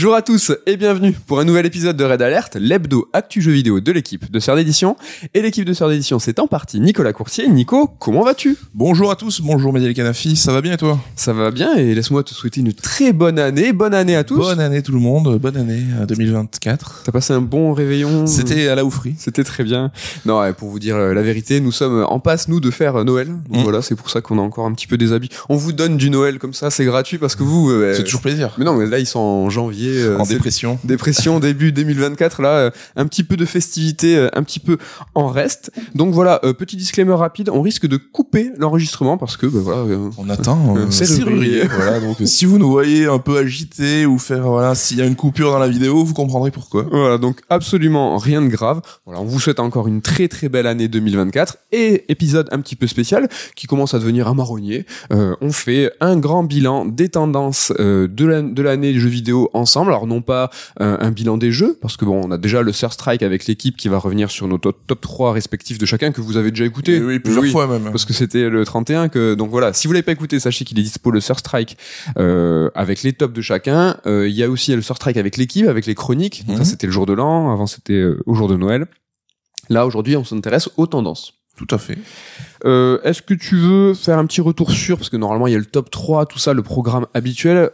Bonjour à tous et bienvenue pour un nouvel épisode de Red Alert, l'hebdo actu jeu vidéo de l'équipe de Sœur d'édition. Et l'équipe de Sœur d'édition, c'est en partie Nicolas Courtier. Nico, comment vas-tu? Bonjour à tous, bonjour Médiel Canafi, ça va bien et toi? Ça va bien et laisse-moi te souhaiter une très bonne année. Bonne année à tous. Bonne année tout le monde, bonne année euh, 2024. T'as passé un bon réveillon C'était à la oufrie. C'était très bien. Non, ouais, pour vous dire euh, la vérité, nous sommes en passe, nous, de faire euh, Noël. Donc Mm. voilà, c'est pour ça qu'on a encore un petit peu des habits. On vous donne du Noël comme ça, c'est gratuit parce que vous... euh, C'est toujours plaisir. Mais non, mais là, ils sont en janvier. Euh, En c'est- dépression. Dépression début 2024 là euh, un petit peu de festivité euh, un petit peu en reste donc voilà petit disclaimer rapide on risque de couper l'enregistrement parce que bah, voilà On attend serrurier. serrurier. voilà, donc si vous nous voyez un peu agité ou faire voilà, s'il y a une coupure dans la vidéo, vous comprendrez pourquoi. voilà donc absolument rien de grave voilà on vous souhaite encore une très très belle année 2024 et épisode un petit peu spécial qui commence à devenir un marronnier Euh, on fait un grand bilan des tendances euh, de la- de l'année des jeux vidéo ensemble alors non pas euh, un bilan des jeux parce que bon on a déjà le Sur Strike avec l'équipe qui va revenir sur nos top, top 3 respectifs de chacun que vous avez déjà écouté Oui, oui, plusieurs Oui. fois même. parce que c'était le 31 que donc voilà si vous l'avez pas écouté sachez qu'il est dispo le Sur Strike euh, avec les tops de chacun Euh, il y a aussi le Sur Strike avec l'équipe avec les chroniques ça Mhm. c'était le jour de l'an avant c'était au jour de Noël là aujourd'hui on s'intéresse aux tendances Tout à fait. euh, est-ce que tu veux faire un petit retour sur parce que normalement il y a le top 3 tout ça le programme habituel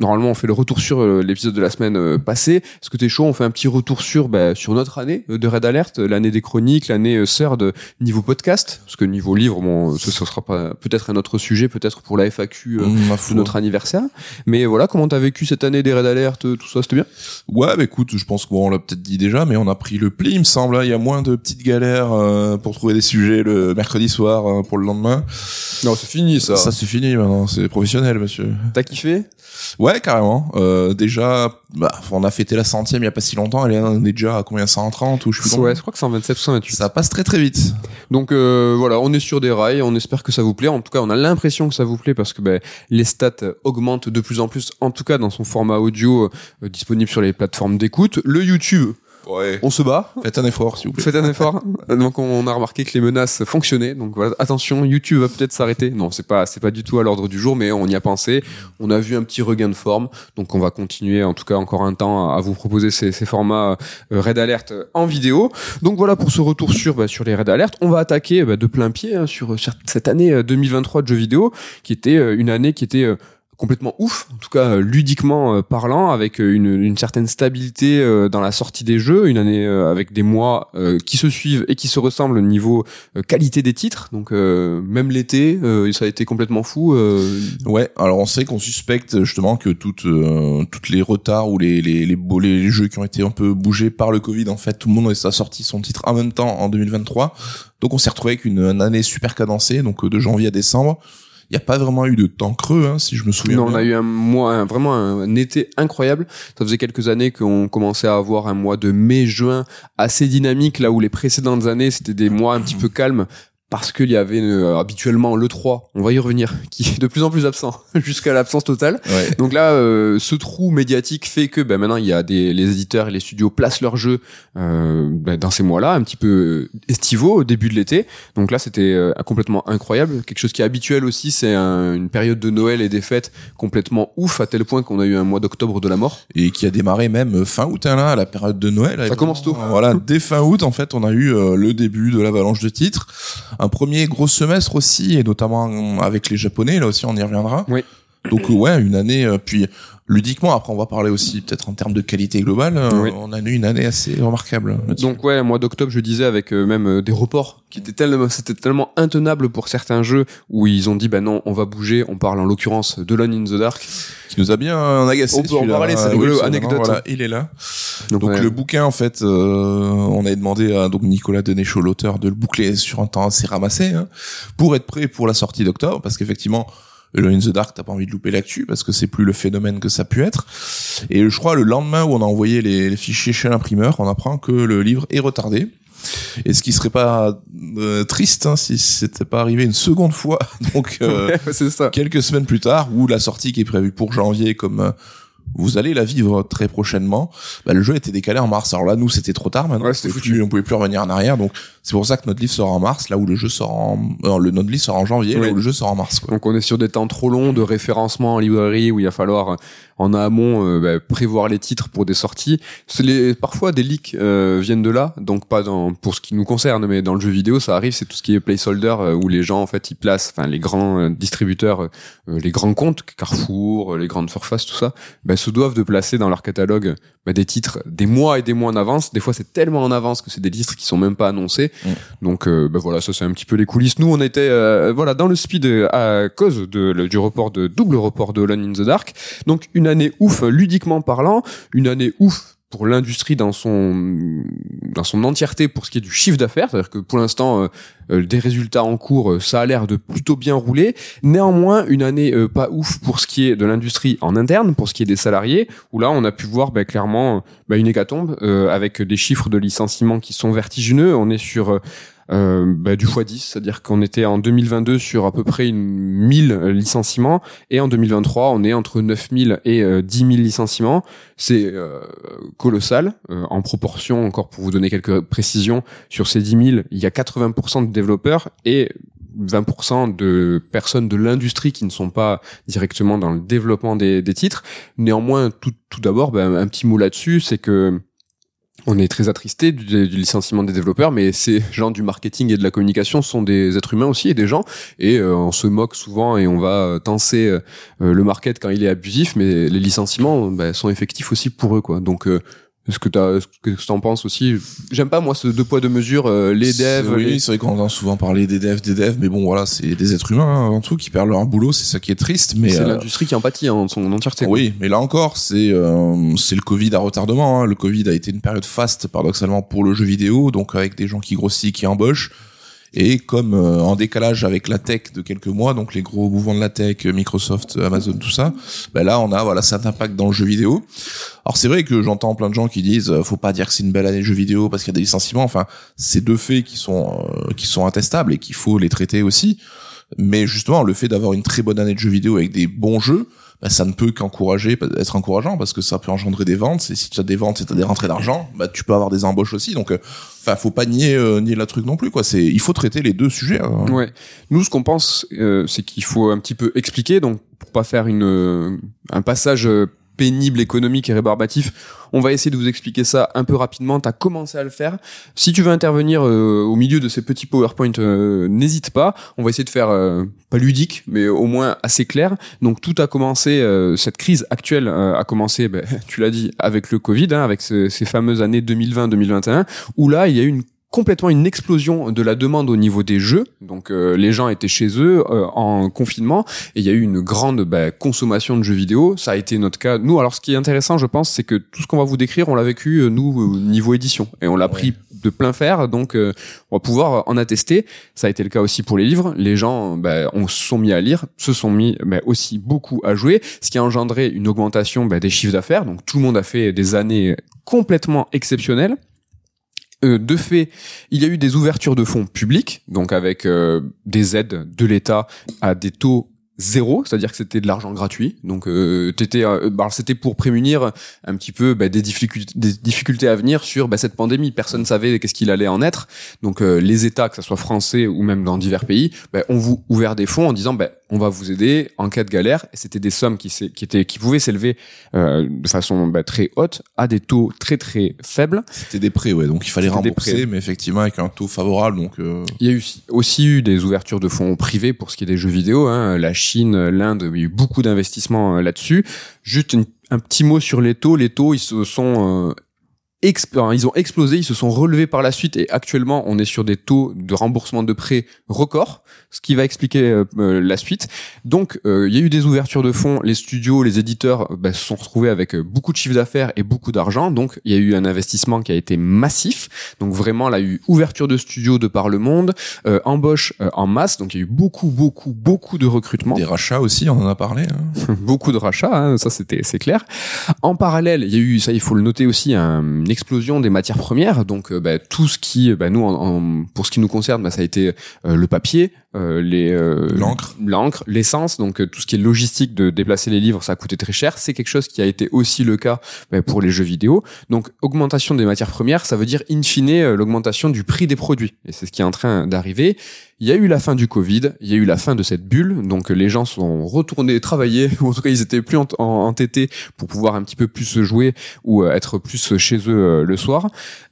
Normalement, on fait le retour sur euh, l'épisode de la semaine euh, passée. Est-ce que t'es chaud? On fait un petit retour sur bah, sur notre année euh, de Red Alert, l'année des chroniques, l'année sœur de niveau podcast, parce que niveau livre, bon, ce, ce sera pas peut-être un autre sujet, peut-être pour la FAQ euh, Mmh, de notre anniversaire. Mais voilà, comment t'as vécu cette année des Red Alert, tout ça, c'était bien? Ouais, bah écoute, je pense qu'on l'a peut-être dit déjà, mais on a pris le pli, il me semble. hein. Il y a moins de petites galères euh, pour trouver des sujets le mercredi soir euh, pour le lendemain. Non, c'est fini ça. Ça c'est fini maintenant, c'est professionnel, monsieur. T'as kiffé? Ouais, carrément. Euh, déjà, bah, on a fêté la centième il y a pas si longtemps. Elle est, on est déjà à combien 130 ou je plus Ouais, je crois que c'est en 27 ou 128. Ça passe très très vite. Donc euh, voilà, on est sur des rails, on espère que ça vous plaît. En tout cas, on a l'impression que ça vous plaît parce que ben, les stats augmentent de plus en plus, en tout cas dans son format audio euh, disponible sur les plateformes d'écoute. Le YouTube, Ouais. on se bat. Faites un effort, s'il vous plaît. Faites un effort. Donc on a remarqué que les menaces fonctionnaient. Donc voilà, attention, YouTube va peut-être s'arrêter. Non, c'est pas c'est pas du tout à l'ordre du jour, mais on y a pensé. On a vu un petit regain de forme. Donc on va continuer, en tout cas encore un temps, à vous proposer ces, ces formats euh, Red Alert euh, en vidéo. Donc voilà pour ce retour sur bah, sur les Red Alert. On va attaquer bah, de plein pied hein, sur, sur cette année euh, 2023 de jeux vidéo, qui était euh, une année qui était euh, complètement ouf, en tout cas euh, ludiquement euh, parlant, avec euh, une, une certaine stabilité dans la sortie des jeux, une année avec des mois qui se suivent et qui se ressemblent au niveau qualité des titres. Donc même l'été, ça a été complètement fou. Ouais. Alors on sait qu'on suspecte justement que toutes euh, toutes les retards ou les les les, les jeux qui ont été un peu bougés par le Covid, en fait, tout le monde a sorti son titre en même temps en 2023. Donc on s'est retrouvé avec une, une année super cadencée, donc de janvier à décembre. Il n'y a pas vraiment eu de temps creux, hein, si je me souviens non, bien. on a eu un mois, un- vraiment un, été incroyable. Ça faisait quelques années qu'on commençait à avoir un mois de mai-juin assez dynamique, là où les précédentes années c'était des mois un petit peu calmes. Parce qu'il y avait euh, habituellement le 3, on va y revenir, qui est de plus en plus absent, jusqu'à l'absence totale. Ouais. Donc là, euh, ce trou médiatique fait que ben, maintenant il y a des les éditeurs et les studios placent leurs jeux euh, ben, dans ces mois-là, un petit peu euh, estivaux au début de l'été. Donc là, c'était euh, complètement incroyable. Quelque chose qui est habituel aussi, c'est un- une période de Noël et des fêtes complètement ouf à tel point qu'on a eu un mois d'octobre de la mort. et qui a démarré même fin août hein, là, à la période de Noël. Ça commence tôt. Voilà, dès fin août en fait, on a eu euh, le début de l'avalanche de titres, un premier gros semestre aussi, et notamment avec les Japonais là aussi, on y reviendra. Donc euh, ouais, une année. euh, puis ludiquement, après on va parler aussi peut-être en termes de qualité globale. euh, Oui. On a eu une année assez remarquable. Donc ouais, mois d'octobre, je disais avec même des reports qui étaient tellement, c'était tellement intenable pour certains jeux où ils ont dit bah non, on va bouger. On parle en l'occurrence de Lone in the Dark. qui nous a bien agacé. On peut en parler, c'est Euh, rigolo, anecdote. Voilà, il est là. Donc, Donc ouais. le bouquin en fait, euh, on avait demandé à donc Nicolas Denéchaud, l'auteur, de le boucler sur un temps assez ramassé hein, pour être prêt pour la sortie d'octobre, parce qu'effectivement. Alone in the Dark, t'as pas envie de louper l'actu parce que c'est plus le phénomène que ça a pu être. Et je crois le lendemain où on a envoyé les, les fichiers chez l'imprimeur, on apprend que le livre est retardé. Et ce qui serait pas euh, triste hein, si c'était pas arrivé une seconde fois. Donc euh, Ouais, ça. quelques semaines plus tard, où la sortie qui est prévue pour janvier, comme euh, vous allez la vivre très prochainement. Bah, le jeu était décalé en mars. Alors là, nous, c'était trop tard maintenant. Ouais, on, c'était pouvait foutu. plus, on pouvait plus revenir en arrière. Donc, c'est pour ça que notre livre sort en mars, là où le jeu sort en, euh, le notre livre sort en janvier, Oui. là où le jeu sort en mars, quoi. Donc on est sur des temps trop longs de référencement en librairie où il va falloir euh, en amont euh, bah, prévoir les titres pour des sorties. C'est les, parfois des leaks euh, viennent de là, donc pas dans pour ce qui nous concerne, mais dans le jeu vidéo ça arrive. C'est tout ce qui est placeholder où les gens en fait ils placent, enfin les grands distributeurs, les grands comptes, Carrefour, les grandes surfaces, tout ça, bah, se doivent de placer dans leur catalogue bah, des titres des mois et des mois en avance. Des fois c'est tellement en avance que c'est des titres qui sont même pas annoncés. Mm. Donc euh, bah, voilà, ça c'est un petit peu les coulisses. Nous on était euh, voilà dans le speed euh, à cause de, le- du report de double report de Alone in the Dark. Donc une année ouf ludiquement parlant, une année ouf pour l'industrie dans son dans son entièreté pour ce qui est du chiffre d'affaires, c'est-à-dire que pour l'instant euh, euh, des résultats en cours, euh, ça a l'air de plutôt bien rouler. Néanmoins, une année euh, pas ouf pour ce qui est de l'industrie en interne, pour ce qui est des salariés, où là on a pu voir bah, clairement bah, une hécatombe avec des chiffres de licenciements qui sont vertigineux. On est sur euh, bah, du x10, c'est-à-dire qu'on était en 2022 sur à peu près une 1000 licenciements et en 2023 on est entre 9000 et euh, 10 000 licenciements. C'est euh, colossal euh, en proportion. Encore pour vous donner quelques précisions sur ces 10 000, il y a 80% de développeurs et 20% de personnes de l'industrie qui ne sont pas directement dans le développement des, des titres. Néanmoins, tout, tout d'abord, ben, un petit mot là-dessus, c'est que on est très attristé du, licenciement des développeurs, mais ces gens du marketing et de la communication sont des êtres humains aussi et des gens. Et euh, on se moque souvent et on va euh, tenser euh, euh, le market quand il est abusif, mais les licenciements ben, sont effectifs aussi pour eux, quoi. Donc euh, est-ce que t'as, est-ce que t'en penses aussi? J'aime pas moi ce deux poids deux mesures, euh, les devs. Oui, les- c'est vrai qu'on entend souvent parler des devs, des devs, mais bon, voilà, c'est des êtres humains hein, avant tout qui perdent leur boulot, c'est ça qui est triste. Mais c'est euh, l'industrie qui en pâtit hein, en son entièreté. oui, mais là encore, c'est euh, c'est le Covid à retardement. hein. Le Covid a été une période faste, paradoxalement, pour le jeu vidéo, donc avec des gens qui grossissent, qui embauchent. Et comme euh, en décalage avec la tech de quelques mois, donc les gros mouvements de la tech, Microsoft, Amazon, tout ça, ben là on a voilà cet impact dans le jeu vidéo. Alors c'est vrai que j'entends plein de gens qui disent euh, faut pas dire que c'est une belle année de jeu vidéo parce qu'il y a des licenciements. Enfin, c'est deux faits qui sont euh, qui sont intestables et qu'il faut les traiter aussi. Mais justement, le fait d'avoir une très bonne année de jeux vidéo avec des bons jeux, bah, ça ne peut qu'encourager, être encourageant parce que ça peut engendrer des ventes. Et si tu as des ventes et tu as des rentrées d'argent, bah, tu peux avoir des embauches aussi. Donc, euh, enfin, faut pas nier, euh, nier la truc non plus, quoi. Il faut traiter les deux sujets. hein. Ouais. Nous, ce qu'on pense, euh, c'est qu'il faut un petit peu expliquer, donc pour pas faire une un passage euh, pénible, économique et rébarbatif, on va essayer de vous expliquer ça un peu rapidement. T'as commencé à le faire. Si tu veux intervenir euh, au milieu de ces petits PowerPoint, euh, n'hésite pas. On va essayer de faire euh, pas ludique, mais au moins assez clair. Donc tout a commencé, euh, cette crise actuelle euh, a commencé, ben, tu l'as dit, avec le Covid, hein, avec ce- ces fameuses années 2020-2021, où là il y a eu une complètement une explosion de la demande au niveau des jeux. Donc euh, les gens étaient chez eux euh, en confinement et il y a eu une grande bah, consommation de jeux vidéo. Ça a été notre cas. Nous, alors ce qui est intéressant, je pense, c'est que tout ce qu'on va vous décrire, on l'a vécu euh, nous au niveau édition et on l'a pris de plein fer. Donc euh, on va pouvoir en attester. Ça a été le cas aussi pour les livres. Les gens bah, on se sont mis à lire, se sont mis bah, aussi beaucoup à jouer, ce qui a engendré une augmentation bah, des chiffres d'affaires. Donc tout le monde a fait des années complètement exceptionnelles. Euh, de fait, il y a eu des ouvertures de fonds publics, donc avec euh, des aides de l'État à des taux zéro, c'est-à-dire que c'était de l'argent gratuit. Donc euh, t'étais, euh, bah, c'était pour prémunir un petit peu bah, des difficultés, des difficultés à venir sur bah, cette pandémie. Personne savait qu'est-ce qu'il allait en être. Donc euh, les États, que ce soit français ou même dans divers pays, ont vous ouvert des fonds en disant on va vous aider en cas de galère. Et c'était des sommes qui, qui étaient, qui pouvaient s'élever euh, de façon bah, très haute à des taux très très faibles. C'était des prêts, ouais. Donc il fallait rembourser, prêts. mais effectivement avec un taux favorable. Donc, euh, Il y a eu aussi eu des ouvertures de fonds privés pour ce qui est des jeux vidéo. Hein. La Chine, l'Inde, il y a eu beaucoup d'investissements euh, là-dessus. Juste une- un petit mot sur les taux. Les taux, ils se sont euh, ils ont explosé, ils se sont relevés par la suite et actuellement on est sur des taux de remboursement de prêts records, ce qui va expliquer euh, euh, la suite. Donc euh, il y a eu des ouvertures de fonds, les studios, les éditeurs euh, bah, se sont retrouvés avec beaucoup de chiffre d'affaires et beaucoup d'argent, donc il y a eu un investissement qui a été massif. Donc vraiment là il y a eu ouverture de studios de par le monde, euh, embauche euh, en masse, donc il y a eu beaucoup beaucoup beaucoup de recrutement des rachats aussi, on en a parlé. hein. beaucoup de rachats, hein, ça c'était c'est clair. En parallèle, il y a eu, ça il faut le noter aussi, un- une explosion des matières premières. Donc euh, bah, tout ce qui, bah, nous, en- pour ce qui nous concerne, bah, ça a été euh, le papier, euh, les euh, L'encre. l'encre, l'essence, donc euh, tout ce qui est logistique de déplacer les livres, ça a coûté très cher. C'est quelque chose qui a été aussi le cas ben, pour les jeux vidéo. Donc augmentation des matières premières, ça veut dire in fine euh, l'augmentation du prix des produits. Et c'est ce qui est en train d'arriver. Il y a eu la fin du Covid, il y a eu la fin de cette bulle, donc euh, les gens sont retournés travailler, ou en tout cas ils étaient plus en- en- entêtés pour pouvoir un petit peu plus se jouer ou euh, être plus chez eux euh, le soir.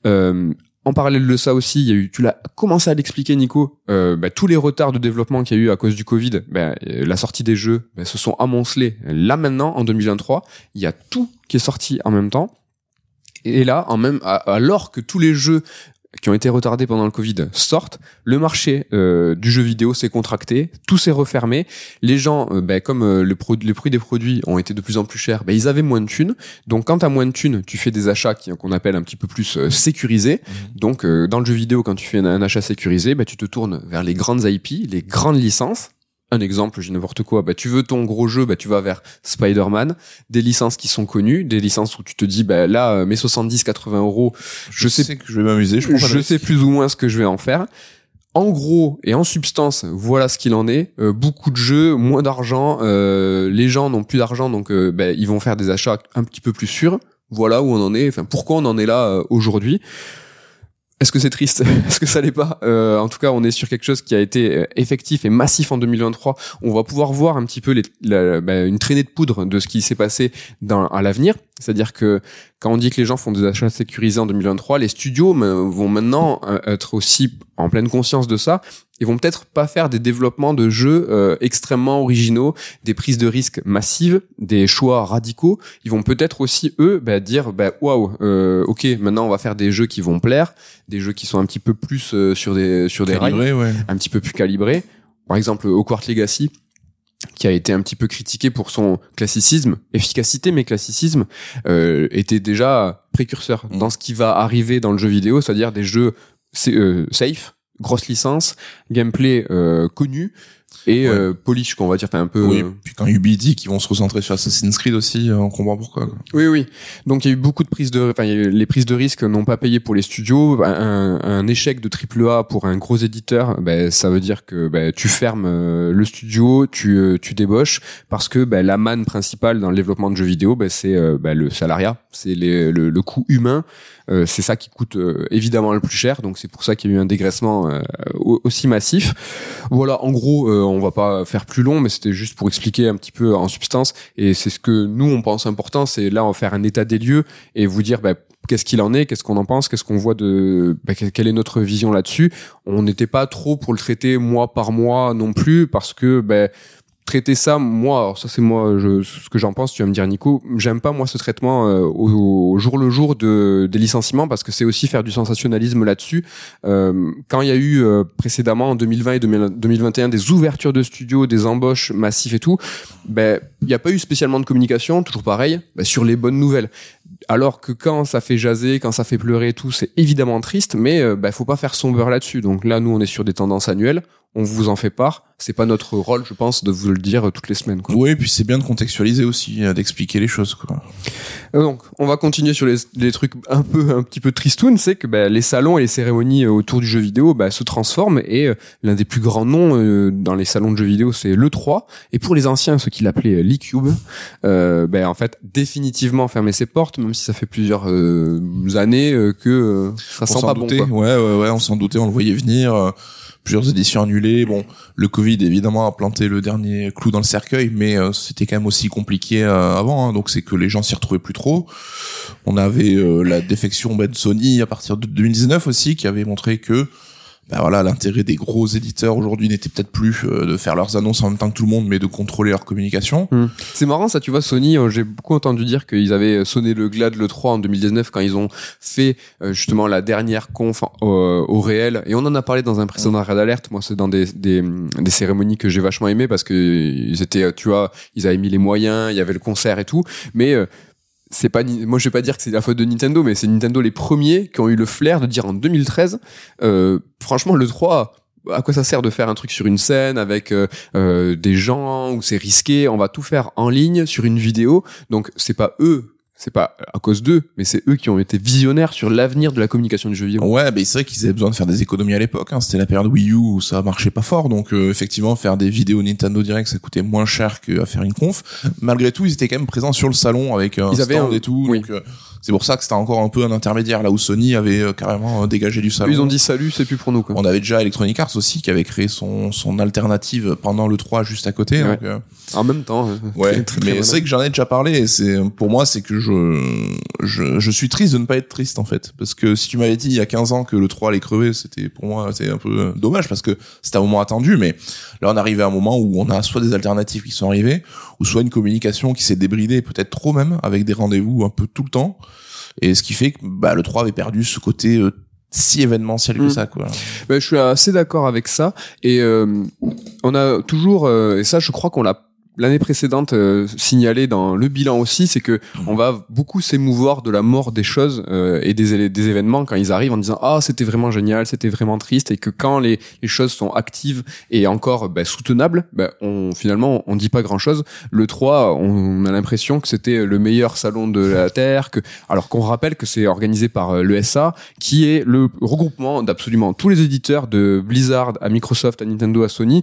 Euh, en parallèle de ça aussi, il y a eu, tu l'as commencé à l'expliquer, Nico, euh, bah, tous les retards de développement qu'il y a eu à cause du Covid, bah, euh, la sortie des jeux bah, se sont amoncelés. Là maintenant, en 2023, il y a tout qui est sorti en même temps. Et là, en même, alors que tous les jeux qui ont été retardés pendant le Covid sortent, le marché euh, du jeu vidéo s'est contracté, tout s'est refermé. Les gens, euh, ben, comme euh, le pro- les prix des produits ont été de plus en plus chers, ben, ils avaient moins de thunes. Donc quand tu as moins de thunes, tu fais des achats qu'on appelle un petit peu plus euh, sécurisés. Donc euh, dans le jeu vidéo, quand tu fais un, un achat sécurisé, ben, tu te tournes vers les grandes IP, les grandes licences. Un exemple, j'ai n'importe quoi, bah, tu veux ton gros jeu, bah, tu vas vers Spider-Man, des licences qui sont connues, des licences où tu te dis, bah, là, euh, mes 70-80 euros, Je, Je sais- sais, que je vais m'amuser. Je, je sais plus ou moins ce que je vais en faire. En gros et en substance, voilà ce qu'il en est. Euh, beaucoup de jeux, moins d'argent. euh, les gens n'ont plus d'argent, donc euh, ben, ils vont faire des achats un petit peu plus sûrs. Voilà où on en est. Enfin, pourquoi on en est là euh, aujourd'hui Est-ce que c'est triste Est-ce que ça l'est pas Euh, En tout cas, on est sur quelque chose qui a été euh, effectif et massif en 2023. On va pouvoir voir un petit peu les, la- ben, une traînée de poudre de ce qui s'est passé dans, à l'avenir. C'est-à-dire que quand on dit que les gens font des achats sécurisés en 2023, les studios vont maintenant euh, être aussi en pleine conscience de ça et vont peut-être pas faire des développements de jeux euh, extrêmement originaux, des prises de risques massives, des choix radicaux. Ils vont peut-être aussi eux bah, dire bah waouh, euh, ok, maintenant on va faire des jeux qui vont plaire, des jeux qui sont un petit peu plus euh, sur des sur des rails Calibré, ouais. un petit peu plus calibré. Par exemple, Hogwarts Legacy, qui a été un petit peu critiqué pour son classicisme, efficacité, mais classicisme, euh, était déjà précurseur Mm. dans ce qui va arriver dans le jeu vidéo, c'est-à-dire des jeux euh, safe, grosse licence, gameplay euh, connu et Ouais. euh, polish, qu'on va dire, enfin un peu. Oui, euh, puis quand Ubi dit qu'ils vont se recentrer sur Assassin's Creed aussi, euh, on comprend pourquoi. quoi. Oui, oui. Donc il y a eu beaucoup de prises de, enfin les prises de risque n'ont pas payé pour les studios. Un, un échec de triple A pour un gros éditeur, ben ça veut dire que ben, tu fermes euh, le studio, tu tu débauches parce que ben, la manne principale dans le développement de jeux vidéo, ben, c'est le salariat, c'est le, le coût humain. Euh, c'est ça qui coûte euh, évidemment le plus cher. Donc c'est pour ça qu'il y a eu un dégraissement euh, au- aussi massif. Voilà, en gros, euh, on va pas faire plus long, mais c'était juste pour expliquer un petit peu en substance. Et c'est ce que nous on pense important, c'est là on faire un état des lieux et vous dire bah, qu'est-ce qu'il en est, qu'est-ce qu'on en pense, qu'est-ce qu'on voit de, bah, que- quelle est notre vision là-dessus. On n'était pas trop pour le traiter mois par mois non plus parce que bah, traiter ça, moi, alors ça c'est moi, je, ce que j'en pense, tu vas me dire Nico, j'aime pas moi ce traitement euh, au, au jour le jour de, des licenciements parce que c'est aussi faire du sensationnalisme là-dessus. Euh, quand il y a eu euh, précédemment en 2020 et 2000 2021 des ouvertures de studios, des embauches massives et tout, ben il n'y a pas eu spécialement de communication, toujours pareil, ben, sur les bonnes nouvelles. Alors que quand ça fait jaser, quand ça fait pleurer et tout, c'est évidemment triste, mais euh, ben, faut pas faire son beurre là-dessus. Donc là, nous, on est sur des tendances annuelles, on vous en fait part. C'est pas notre rôle, je pense, de vous le dire euh, toutes les semaines. Quoi. Oui, puis c'est bien de contextualiser aussi, euh, d'expliquer les choses. Quoi. Euh, Donc, on va continuer sur les, les trucs un peu, un petit peu tristounes, c'est que bah, les salons et les cérémonies autour du jeu vidéo bah, se transforment et euh, l'un des plus grands noms euh, dans les salons de jeux vidéo, c'est le 3 Et pour les anciens, ceux qui l'appelaient l'e-cube, euh, bah, en fait, définitivement fermer ses portes, même si ça fait plusieurs années que ça on sent s'en pas bon. Quoi. ouais, ouais, ouais, on s'en doutait, on le voyait venir. Plusieurs éditions annulées. Bon, le Covid évidemment a planté le dernier clou dans le cercueil, mais euh, c'était quand même aussi compliqué euh, avant. hein, donc c'est que les gens s'y retrouvaient plus trop. On avait euh, la défection de Sony à partir de 2019 aussi, qui avait montré que bah voilà, l'intérêt des gros éditeurs aujourd'hui n'était peut-être plus euh, de faire leurs annonces en même temps que tout le monde, mais de contrôler leur communication. Hmm. C'est marrant ça, tu vois, Sony, euh, j'ai beaucoup entendu dire qu'ils avaient sonné le glas de l'E3 en 2019 quand ils ont fait euh, justement la dernière conf euh, au réel. Et on en a parlé dans un précédent Red Alert. Moi, c'est dans des, des, des cérémonies que j'ai vachement aimé parce que ils étaient, euh, tu vois, ils avaient mis les moyens, il y avait le concert et tout. Mais euh, c'est pas moi je vais pas dire que c'est la faute de Nintendo mais c'est Nintendo les premiers qui ont eu le flair de dire en 2013 euh, franchement le 3 à quoi ça sert de faire un truc sur une scène avec euh, euh, des gens où c'est risqué? On va tout faire en ligne sur une vidéo. Donc c'est pas eux c'est pas à cause d'eux, mais c'est eux qui ont été visionnaires sur l'avenir de la communication du jeu vidéo. Ouais, mais c'est vrai qu'ils avaient besoin de faire des économies à l'époque. Hein. C'était la période Wii U où ça marchait pas fort, donc euh, effectivement faire des vidéos Nintendo Direct ça coûtait moins cher qu'à faire une conf. Malgré tout, ils étaient quand même présents sur le salon avec un Ils avaient stand un- et tout. oui. Donc euh, c'est pour ça que c'était encore un peu un intermédiaire là où Sony avait euh, carrément euh, dégagé du salon. Ils ont dit salut, c'est plus pour nous. Quoi. On avait déjà Electronic Arts aussi qui avait créé son son alternative pendant le 3 juste à côté. Ouais. donc, euh, En même temps. Ouais, très, très, très mais c'est vrai que j'en ai déjà parlé et c'est pour moi c'est que je, je je suis triste de ne pas être triste en fait parce que si tu m'avais dit il y a 15 ans que le 3 allait crever, c'était pour moi c'est un peu dommage parce que c'était un moment attendu mais là on arrivé à un moment où on a soit des alternatives qui sont arrivées ou soit une communication qui s'est débridée peut-être trop même avec des rendez-vous un peu tout le temps et ce qui fait que bah le 3 avait perdu ce côté euh, si événementiel que Mm. ça quoi. Ben, je suis assez d'accord avec ça. Et euh, on a toujours, euh, et ça, je crois qu'on l'a l'année précédente euh, signalé dans le bilan aussi, c'est que on va beaucoup s'émouvoir de la mort des choses euh, et des, événements quand ils arrivent en disant ah c'était vraiment génial, c'était vraiment triste et que quand les, les choses sont actives et encore ben, soutenables, ben, on finalement on dit pas grand chose. Le 3, on a l'impression que c'était le meilleur salon de la terre, que alors qu'on rappelle que c'est organisé par euh, l'ESA qui est le regroupement d'absolument tous les éditeurs de Blizzard à Microsoft, à Nintendo, à Sony,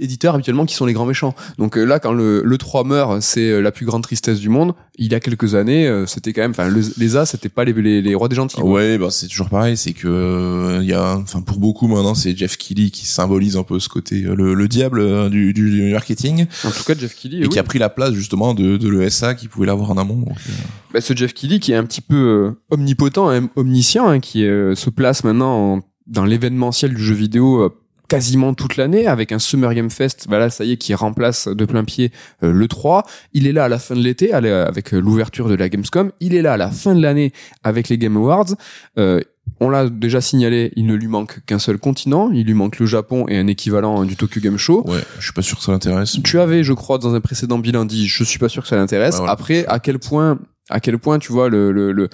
éditeurs habituellement qui sont les grands méchants. Donc euh, là, quand le, le 3 meurt, c'est euh, la plus grande tristesse du monde. Il y a quelques années, euh, c'était quand même, enfin, le- les A, c'était pas les, les, les rois des gentils. Ouais, bah c'est toujours pareil, c'est que il y a, enfin pour beaucoup maintenant, c'est Jeff Keighley qui symbolise un peu ce côté le, le diable du, du, du marketing En tout cas, Jeff Keighley, et oui. qui a pris la place justement de, de l'ESA qui pouvait l'avoir en amont. donc, euh, Bah, ce Jeff Keighley qui est un petit peu omnipotent, hein, omniscient, hein, qui euh, se place maintenant en- dans l'événementiel du jeu vidéo euh, quasiment toute l'année avec un Summer Game Fest, voilà, ça y est, qui remplace de plein pied euh, le 3. Il est là à la fin de l'été avec euh, l'ouverture de la Gamescom. Il est là à la fin de l'année avec les Game Awards. Euh, on l'a déjà signalé, il ne lui manque qu'un seul continent. Il lui manque le Japon et un équivalent du Tokyo Game Show. ouais, je suis pas sûr que ça l'intéresse. Tu avais, je crois, dans un précédent bilan dit, je suis pas sûr que ça l'intéresse. Voilà. Après, à quel point, à quel point, tu vois, le, le, le-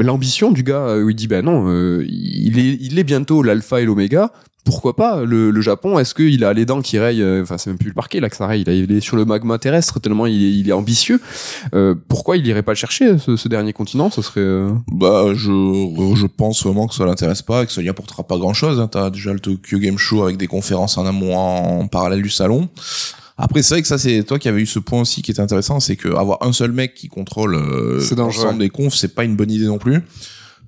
l'ambition du gars, euh, où il dit, ben non, euh, il est, il est bientôt l'alpha et l'oméga. Pourquoi pas le, le Japon Est-ce qu'il a les dents qui rayent euh, Enfin, c'est même plus le parquet là que ça raye. Il, a- il est sur le magma terrestre tellement il est, il est ambitieux. Euh, pourquoi il irait pas le chercher ce, ce dernier continent Ce serait. euh, Bah, je, je pense vraiment que ça l'intéresse pas et que ça lui apportera pas grand chose. Hein. T'as déjà le Tokyo Game Show avec des conférences en amont en, parallèle du salon. Après, c'est vrai que ça, c'est toi qui avais eu ce point aussi qui était intéressant, c'est que avoir un seul mec qui contrôle euh, C'est dangereux. l'ensemble des confs, c'est pas une bonne idée non plus.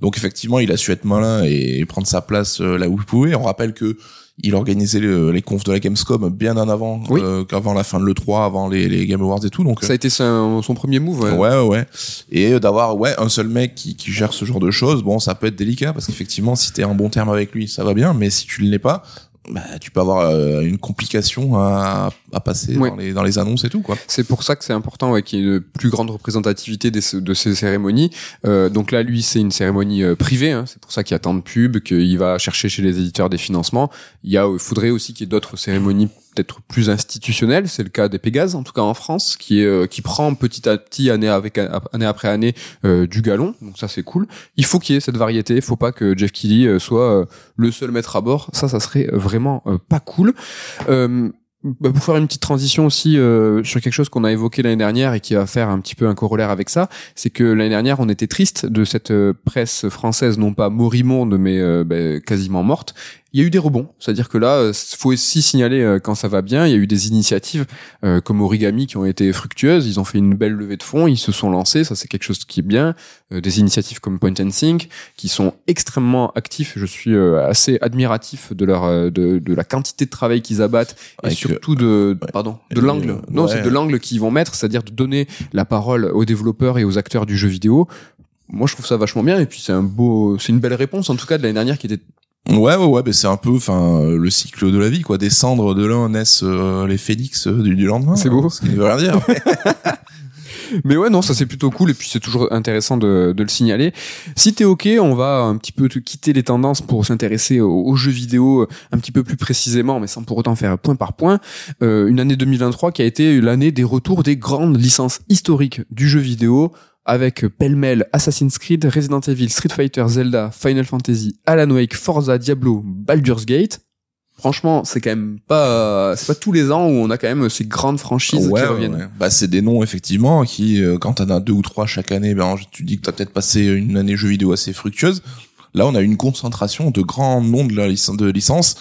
Donc effectivement, il a su être malin et prendre sa place euh, là où il pouvait. On rappelle que il organisait le- les confs de la Gamescom bien en avant, Oui. euh, qu'avant la fin de l'E3, avant les, les Game Awards et tout. Donc Ça a été son, son premier move. ouais. Ouais, ouais, ouais. Et euh, d'avoir ouais un seul mec qui, qui gère ce genre de choses, bon, ça peut être délicat parce qu'effectivement, si t'es en bon terme avec lui, ça va bien, mais si tu ne l'es pas, bah, tu peux avoir euh, une complication à, à passer Ouais. dans, les, dans les annonces et tout, quoi. C'est pour ça que c'est important ouais, qu'il y ait une plus grande représentativité des- de ces cérémonies. Euh, donc là, lui, c'est une cérémonie euh, privée. hein. c'est pour ça qu'il y a tant de pubs, qu'il va chercher chez les éditeurs des financements. Il y a, il faudrait aussi qu'il y ait d'autres cérémonies peut-être plus institutionnelles. C'est le cas des Pégases, en tout cas en France, qui est euh, qui prend petit à petit, année avec année après année, euh, du galon. Donc ça, c'est cool. Il faut qu'il y ait cette variété. Il faut pas que Jeff Keighley euh, soit euh, le seul maître à bord. Ça, ça serait vraiment pas cool. Euh, bah, pour faire une petite transition aussi euh, sur quelque chose qu'on a évoqué l'année dernière et qui va faire un petit peu un corollaire avec ça, c'est que l'année dernière on était triste de cette presse française non pas morimonde mais euh, bah, quasiment morte. Il y a eu des rebonds, c'est-à-dire que là, euh, faut aussi signaler euh, quand ça va bien. Il y a eu des initiatives euh, comme Origami qui ont été fructueuses. Ils ont fait une belle levée de fonds, ils se sont lancés, ça c'est quelque chose qui est bien. Euh, des initiatives comme Point and Think qui sont extrêmement actifs. Je suis euh, assez admiratif de leur euh, de, de la quantité de travail qu'ils abattent et Avec, surtout de ouais. pardon de l'angle. non, ouais. c'est de l'angle qu'ils vont mettre, c'est-à-dire de donner la parole aux développeurs et aux acteurs du jeu vidéo. Moi, je trouve ça vachement bien et puis c'est un beau, c'est une belle réponse en tout cas de l'année dernière qui était Ouais, ouais, ouais, mais c'est un peu, enfin, le cycle de la vie, quoi. Descendre de l'un naissent euh, les phénix euh, du, du lendemain. C'est beau. Ce qui ne veut rien dire. Mais ouais, non, ça c'est plutôt cool et puis c'est toujours intéressant de, de le signaler. Si t'es ok, on va un petit peu te quitter les tendances pour s'intéresser aux, aux jeux vidéo euh, un petit peu plus précisément, mais sans pour autant faire point par point. Euh, une année 2023 qui a été l'année des retours des grandes licences historiques du jeu vidéo avec pêle-mêle Assassin's Creed, Resident Evil, Street Fighter, Zelda, Final Fantasy, Alan Wake, Forza, Diablo, Baldur's Gate. franchement, c'est quand même pas, c'est pas tous les ans où on a quand même ces grandes franchises Ouais, qui reviennent. ouais. Bah, c'est des noms, effectivement, qui, euh, quand t'en as deux ou trois chaque année, ben, tu dis que t'as peut-être passé une année jeu vidéo assez fructueuse. Là, on a une concentration de grands noms de la licence, de licence.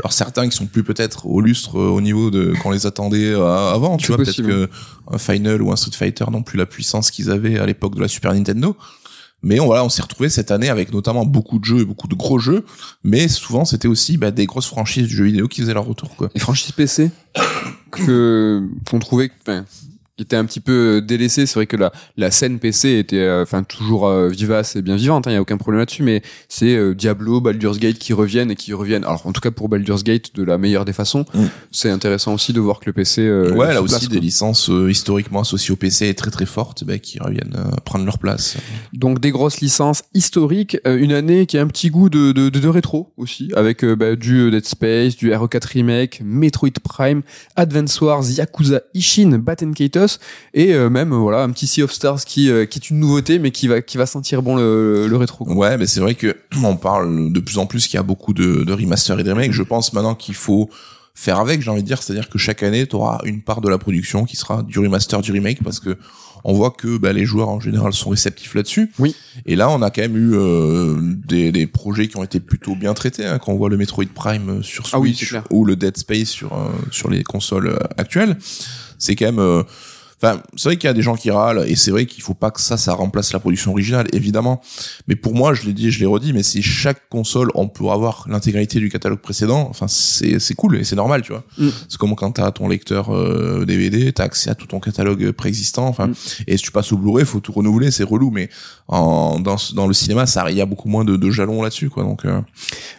Alors, certains qui sont plus peut-être au lustre euh, au niveau de, qu'on les attendait euh, avant, tu vois, peut-être que un Final ou un Street Fighter n'ont plus la puissance qu'ils avaient à l'époque de la Super Nintendo. Mais on, voilà, on s'est retrouvé cette année avec notamment beaucoup de jeux et beaucoup de gros jeux, mais souvent c'était aussi bah, des grosses franchises du jeu vidéo qui faisaient leur retour. Quoi. Les franchises PC que qu'on trouvait, enfin, qui étaient un petit peu délaissées. C'est vrai que la la scène PC était, euh, enfin, toujours euh, vivace et bien vivante. Il y a aucun problème là-dessus. Mais c'est euh, Diablo, Baldur's Gate qui reviennent et qui reviennent. Alors, en tout cas pour Baldur's Gate, de la meilleure des façons. Mm. C'est intéressant aussi de voir que le PC. euh, ouais, là aussi place, des quoi. licences euh, historiquement associées au PC et très très fortes, bah, qui reviennent euh, prendre leur place. Donc des grosses licences historiques, euh, une année qui a un petit goût de, de, de, de rétro aussi, avec euh, bah, du Dead Space, du RE4 Remake, Metroid Prime, Advance Wars, Yakuza Ishin, Batten Kaitos, et euh, même euh, voilà un petit Sea of Stars qui, euh, qui est une nouveauté mais qui va, qui va sentir bon le, le rétro. quoi. Ouais, mais c'est vrai que on parle de plus en plus qu'il y a beaucoup de, de remasters et de remakes. Je pense maintenant qu'il faut faire avec, j'ai envie de dire, c'est-à-dire que chaque année, tu auras une part de la production qui sera du remaster, du remake, parce que on voit que bah, les joueurs en général sont réceptifs là-dessus. Oui. Et là, on a quand même eu euh, des, des projets qui ont été plutôt bien traités. Hein, quand on voit le Metroid Prime sur Switch Ah oui, clair. ou le Dead Space sur euh, sur les consoles actuelles, c'est quand même. euh, Enfin, c'est vrai qu'il y a des gens qui râlent et c'est vrai qu'il faut pas que ça, ça remplace la production originale, évidemment. Mais pour moi, je l'ai dit, je l'ai redit, mais si chaque console, on peut avoir l'intégralité du catalogue précédent, enfin, c'est, c'est cool et c'est normal, tu vois. Mm. C'est comme quand t'as ton lecteur euh, DVD, t'as accès à tout ton catalogue préexistant, enfin, Mm. et si tu passes au Blu-ray, faut tout renouveler, c'est relou, mais en, dans, dans le cinéma, ça, il y a beaucoup moins de, de jalons là-dessus, quoi. Donc, euh,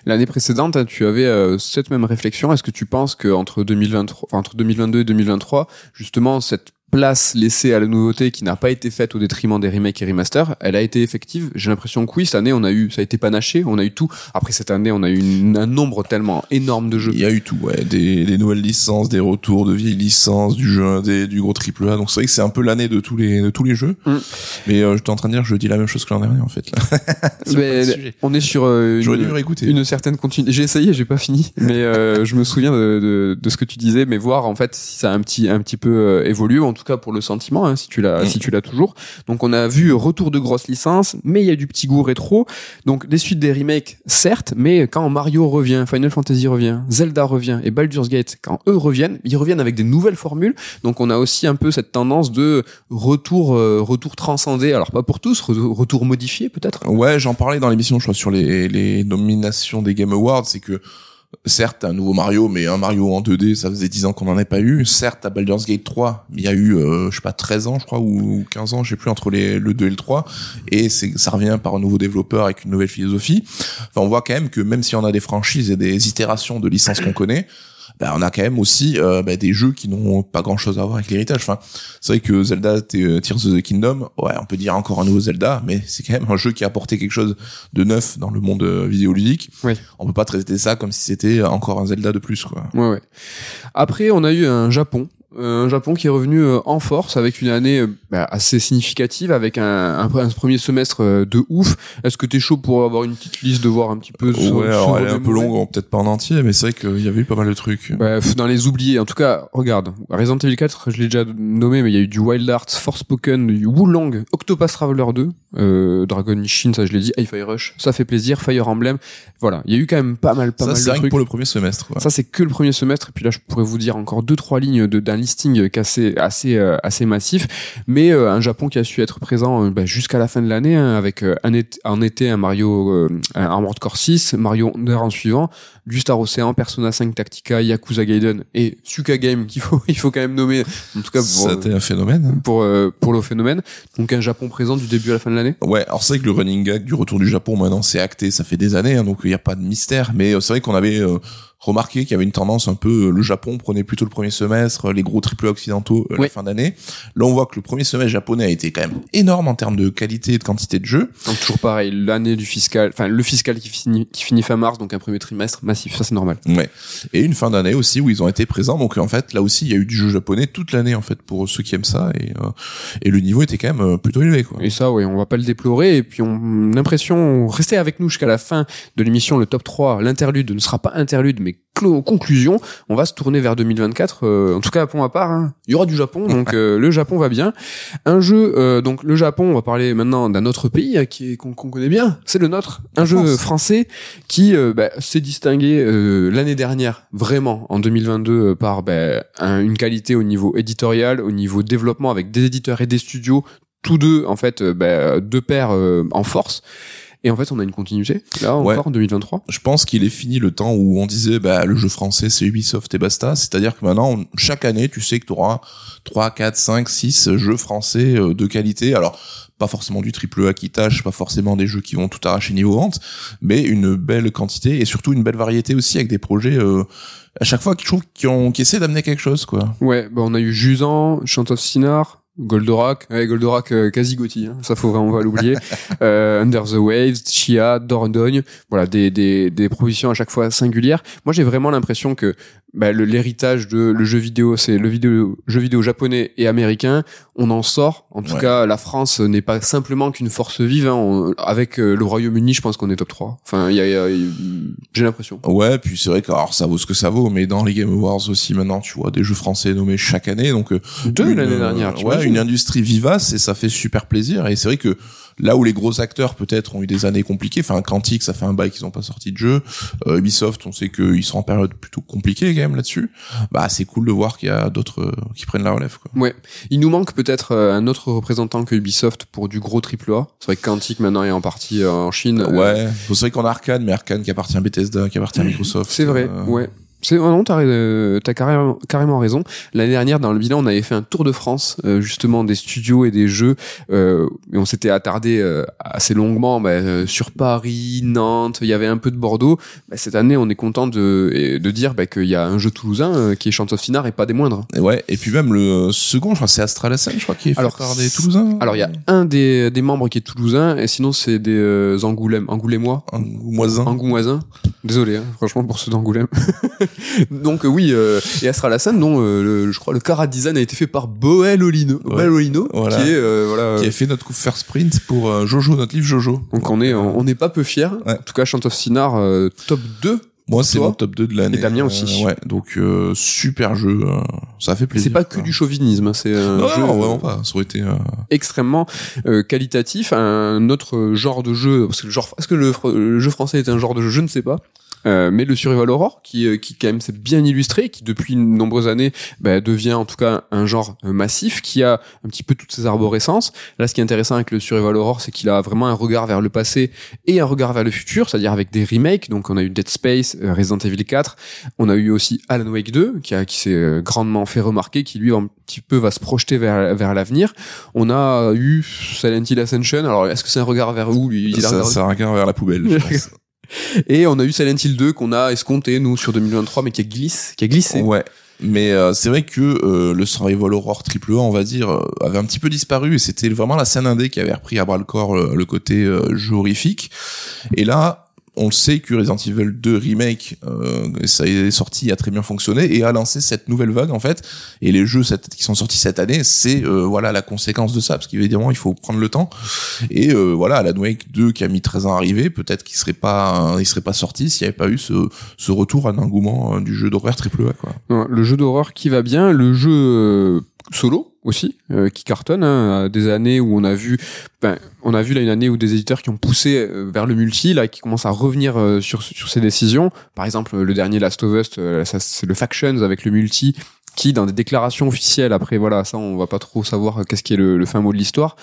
L'année précédente, hein, tu avais euh, cette même réflexion. Est-ce que tu penses que entre 2023, enfin, entre 2022 et 2023, justement cette place laissée à la nouveauté qui n'a pas été faite au détriment des remakes et remasters, elle a été effective. J'ai l'impression que oui, cette année on a eu, ça a été panaché, on a eu tout. Après cette année, on a eu une- un nombre tellement énorme de jeux. il y a eu tout, ouais, des, des nouvelles licences, des retours de vieilles licences, du jeu indé, du gros triple A. Donc c'est vrai que c'est un peu l'année de tous les de tous les jeux. Mm. Mais euh, j'étais en train de dire, je dis la même chose que l'an dernier en fait. Là. Mais on est sur euh, J'aurais une- dû réécouter. une certaine continuité. J'ai essayé, j'ai pas fini, mais euh, je me souviens de, de, de ce que tu disais, mais voir en fait si ça a un petit un petit peu euh, évolué, en tout cas pour le sentiment, hein, si tu l'as Mm. si tu l'as toujours. Donc on a vu retour de grosses licences, mais il y a du petit goût rétro. Donc des suites des remakes, certes, mais quand Mario revient, Final Fantasy revient, Zelda revient et Baldur's Gate, quand eux reviennent, ils reviennent avec des nouvelles formules. Donc on a aussi un peu cette tendance de retour euh, retour transcendé. Alors pas pour tous, re- retour modifié peut-être? Ouais, j'en parlais dans l'émission, je crois, sur les, les nominations des Game Awards, c'est que certes un nouveau Mario, mais un Mario en 2D, ça faisait 10 ans qu'on n'en avait pas eu. Certes, à Baldur's Gate 3, il y a eu, euh, je sais pas, 13 ans, je crois, ou 15 ans, je sais plus, entre les, le 2 et le 3. Et c'est, ça revient par un nouveau développeur avec une nouvelle philosophie. Enfin, on voit quand même que même si on a des franchises et des itérations de licences qu'on connaît, bah, on a quand même aussi euh, bah, des jeux qui n'ont pas grand chose à voir avec l'héritage. Enfin, c'est vrai que Zelda euh, Tears of the Kingdom, ouais, on peut dire encore un nouveau Zelda, mais c'est quand même un jeu qui a apporté quelque chose de neuf dans le monde euh, vidéoludique. Oui. On peut pas traiter ça comme si c'était encore un Zelda de plus, quoi. Ouais, ouais. Après, on a eu un Japon. Un Japon qui est revenu en force avec une année bah, assez significative, avec un, un, un premier semestre euh, de ouf. Est-ce que t'es chaud pour avoir une petite liste de voir un petit peu se- ouais, alors elle est un peu longue, peut-être pas en entier, mais c'est vrai qu'il y avait eu pas mal de trucs. Bah, dans les oubliés. En tout cas, regarde, Resident Evil 4, je l'ai déjà nommé, mais il y a eu du Wild Arts, Forspoken, du Wulong, Octopath Traveler 2, euh, Dragon Ishin, ça je l'ai dit, Hi-Fi Rush, ça fait plaisir, Fire Emblem. Voilà, il y a eu quand même pas mal, pas ça, mal c'est de rien que trucs. pour le premier semestre. quoi. Ça c'est que le premier semestre et puis là je pourrais vous dire encore deux trois lignes d'un listing assez assez euh, assez massif mais euh, un Japon qui a su être présent euh, bah, jusqu'à la fin de l'année hein, avec euh, un été, en été un Mario euh, un Armored Core 6 Mario Wonder en suivant du Star Ocean Persona 5 Tactica Yakuza Gaiden et Suka Game qu'il faut il faut quand même nommer en tout cas pour été un phénomène. hein. pour, euh, pour le phénomène donc un Japon présent du début à la fin de l'année Ouais, alors c'est vrai que le running gag du retour du Japon maintenant c'est acté, ça fait des années, hein, donc il n'y a pas de mystère. Mais euh, c'est vrai qu'on avait euh, remarqué qu'il y avait une tendance un peu, euh, le Japon prenait plutôt le premier semestre, les gros triple occidentaux euh, Oui. la fin d'année. Là on voit que le premier semestre japonais a été quand même énorme en termes de qualité et de quantité de jeux. donc toujours pareil l'année du fiscal enfin le fiscal qui finit qui finit fin mars donc un premier trimestre massif ça c'est normal Ouais. Et une fin d'année aussi où ils ont été présents. Donc en fait là aussi il y a eu du jeu japonais toute l'année en fait pour ceux qui aiment ça et euh, et le niveau était quand même euh, plutôt élevé quoi. Et ça, oui, on va pas le déplorer. Et puis, on l'impression, restez avec nous jusqu'à la fin de l'émission, le top 3, l'interlude ne sera pas interlude, mais conclusion, on va se tourner vers 2024. euh, en tout cas pour ma part, hein. il y aura du Japon, donc euh, le Japon va bien. Un jeu, euh, donc le Japon, on va parler maintenant d'un autre pays euh, qui qu'on connaît bien, c'est le nôtre, un jeu France. français qui euh, bah, s'est distingué euh, l'année dernière vraiment en 2022 euh, par bah, un- une qualité au niveau éditorial, au niveau développement avec des éditeurs et des studios, tous deux en fait bah, deux paires euh, en force. Et en fait, on a une continuité là Ouais. encore en 2023. Je pense qu'il est fini le temps où on disait bah le jeu français c'est Ubisoft et basta. C'est-à-dire que maintenant on- chaque année tu sais que tu auras 3, 4, 5, 6 jeux français euh, de qualité. Alors pas forcément du triple A qui tâche, pas forcément des jeux qui vont tout arracher niveau vente, mais une belle quantité et surtout une belle variété aussi avec des projets euh, à chaque fois qui je trouve qui ont qui essaient d'amener quelque chose quoi. Ouais, bah on a eu Jusan, Chant of Sinar, Goldorak, ouais, Goldorak euh, quasi Gotti, hein, ça faut vraiment pas l'oublier. euh, Under the Waves, Chia, Dordogne, voilà des, des des propositions à chaque fois singulières. Moi j'ai vraiment l'impression que bah, l'héritage de le jeu vidéo, c'est le vidéo jeu vidéo japonais et américain. On en sort. En tout Ouais. cas, la France n'est pas simplement qu'une force vive. hein. On- avec euh, le Royaume-Uni, je pense qu'on est top 3. Enfin, y a, y a- j'ai l'impression. Ouais, puis c'est vrai que alors ça vaut ce que ça vaut, mais dans les Game Awards aussi maintenant, tu vois des jeux français nommés chaque année, donc euh, Deux l'année euh, dernière. tu ouais, une industrie vivace et ça fait super plaisir. Et c'est vrai que là où les gros acteurs peut-être ont eu des années compliquées, enfin Quantic, ça fait un bail qu'ils ont pas sorti de jeu. Euh, Ubisoft, on sait qu'ils sont en période plutôt compliquée quand même là-dessus. Bah c'est cool de voir qu'il y a d'autres euh, qui prennent la relève. Quoi. Ouais, il nous manque peut-être euh, un autre représentant que Ubisoft pour du gros triple A. C'est vrai que Quantic maintenant est en partie euh, en Chine. Ouais, c'est vrai qu'on a Arkane, mais Arkane qui appartient à Bethesda, qui appartient à Microsoft. C'est vrai, ouais. C'est oh non, t'as euh, t'as carrément, carrément raison. L'année dernière, dans le bilan, on avait fait un tour de France, euh, justement des studios et des jeux, euh, et on s'était attardé euh, assez longuement bah, euh, sur Paris, Nantes. Il y avait un peu de Bordeaux. Bah, cette année, on est content de de dire bah, qu'il y a un jeu toulousain euh, qui est Chant of Sinar et pas des moindres. Et Ouais, et puis même le second, je crois c'est Astralasen, je crois, qui est fait Alors, par des Toulousains. Alors il y a un des, des membres qui est toulousain, et sinon c'est des euh, Angoulême, Angoulémois. un moisin. Angoumoisin. Désolé, hein, franchement, pour ceux d'Angoulême. Donc, euh, oui, euh, et Astralasan, non, euh, le- je crois le Cara Design a été fait par Boel Olino, Ouais. Boel Olino, Voilà. qui est, euh, voilà. qui a fait notre coup first sprint pour euh, Jojo, notre livre Jojo. Donc, on est, on n'est pas peu fiers. Ouais. En tout cas, Chant of Sinar, euh, top 2. Moi, c'est mon top 2 de l'année. Et Damien aussi. Euh, ouais, donc euh, super jeu, euh, ça fait plaisir. C'est pas que du chauvinisme, hein, c'est un Non, jeu non, vraiment pas. Ça aurait été. euh, extrêmement euh, qualitatif, un autre genre de jeu. Parce que le genre, est-ce que le jeu français est un genre de jeu Je ne sais pas. Euh, mais le Survival Horror, qui, euh, qui quand même s'est bien illustré, qui depuis de nombreuses années bah, devient en tout cas un genre euh, massif, qui a un petit peu toutes ses arborescences. Là, ce qui est intéressant avec le Survival Horror, c'est qu'il a vraiment un regard vers le passé et un regard vers le futur, c'est-à-dire avec des remakes. Donc, on a eu Dead Space, Resident Evil 4, on a eu aussi Alan Wake 2, qui, a, qui s'est grandement fait remarquer, qui lui un petit peu va se projeter vers, vers l'avenir. On a eu Silent Hill Ascension. Alors, est-ce que c'est un regard vers où lui? Il a ça, ça regarde vers la poubelle. je pense. Et on a eu Silent Hill 2 qu'on a escompté nous sur 2023, mais qui a glissé, qui a glissé. ouais. Mais euh, c'est vrai que euh, le survival horror triple A, on va dire, euh, avait un petit peu disparu et c'était vraiment la scène indé qui avait repris à bras le corps le, le côté euh, jeu horrifique. Et là, on le sait que Resident Evil 2 remake, euh, ça est sorti, a très bien fonctionné et a lancé cette nouvelle vague en fait. Et les jeux qui sont sortis cette année, c'est euh, voilà la conséquence de ça, parce qu'évidemment il faut prendre le temps. Et euh, voilà, Alan Wake 2 qui a mis 13 ans à arriver, peut-être qu'il serait pas, il serait pas sorti s'il n'y avait pas eu ce, ce retour à l'engouement euh, du jeu d'horreur triple A quoi. Le jeu d'horreur qui va bien, le jeu euh, solo aussi euh, qui cartonne hein, des années où on a vu ben, on a vu là une année où des éditeurs qui ont poussé euh, vers le multi là qui commencent à revenir euh, sur sur ces décisions. Par exemple le dernier Last of Us euh, c'est le Factions avec le multi qui dans des déclarations officielles après voilà ça on va pas trop savoir qu'est-ce qui est le, le fin mot de l'histoire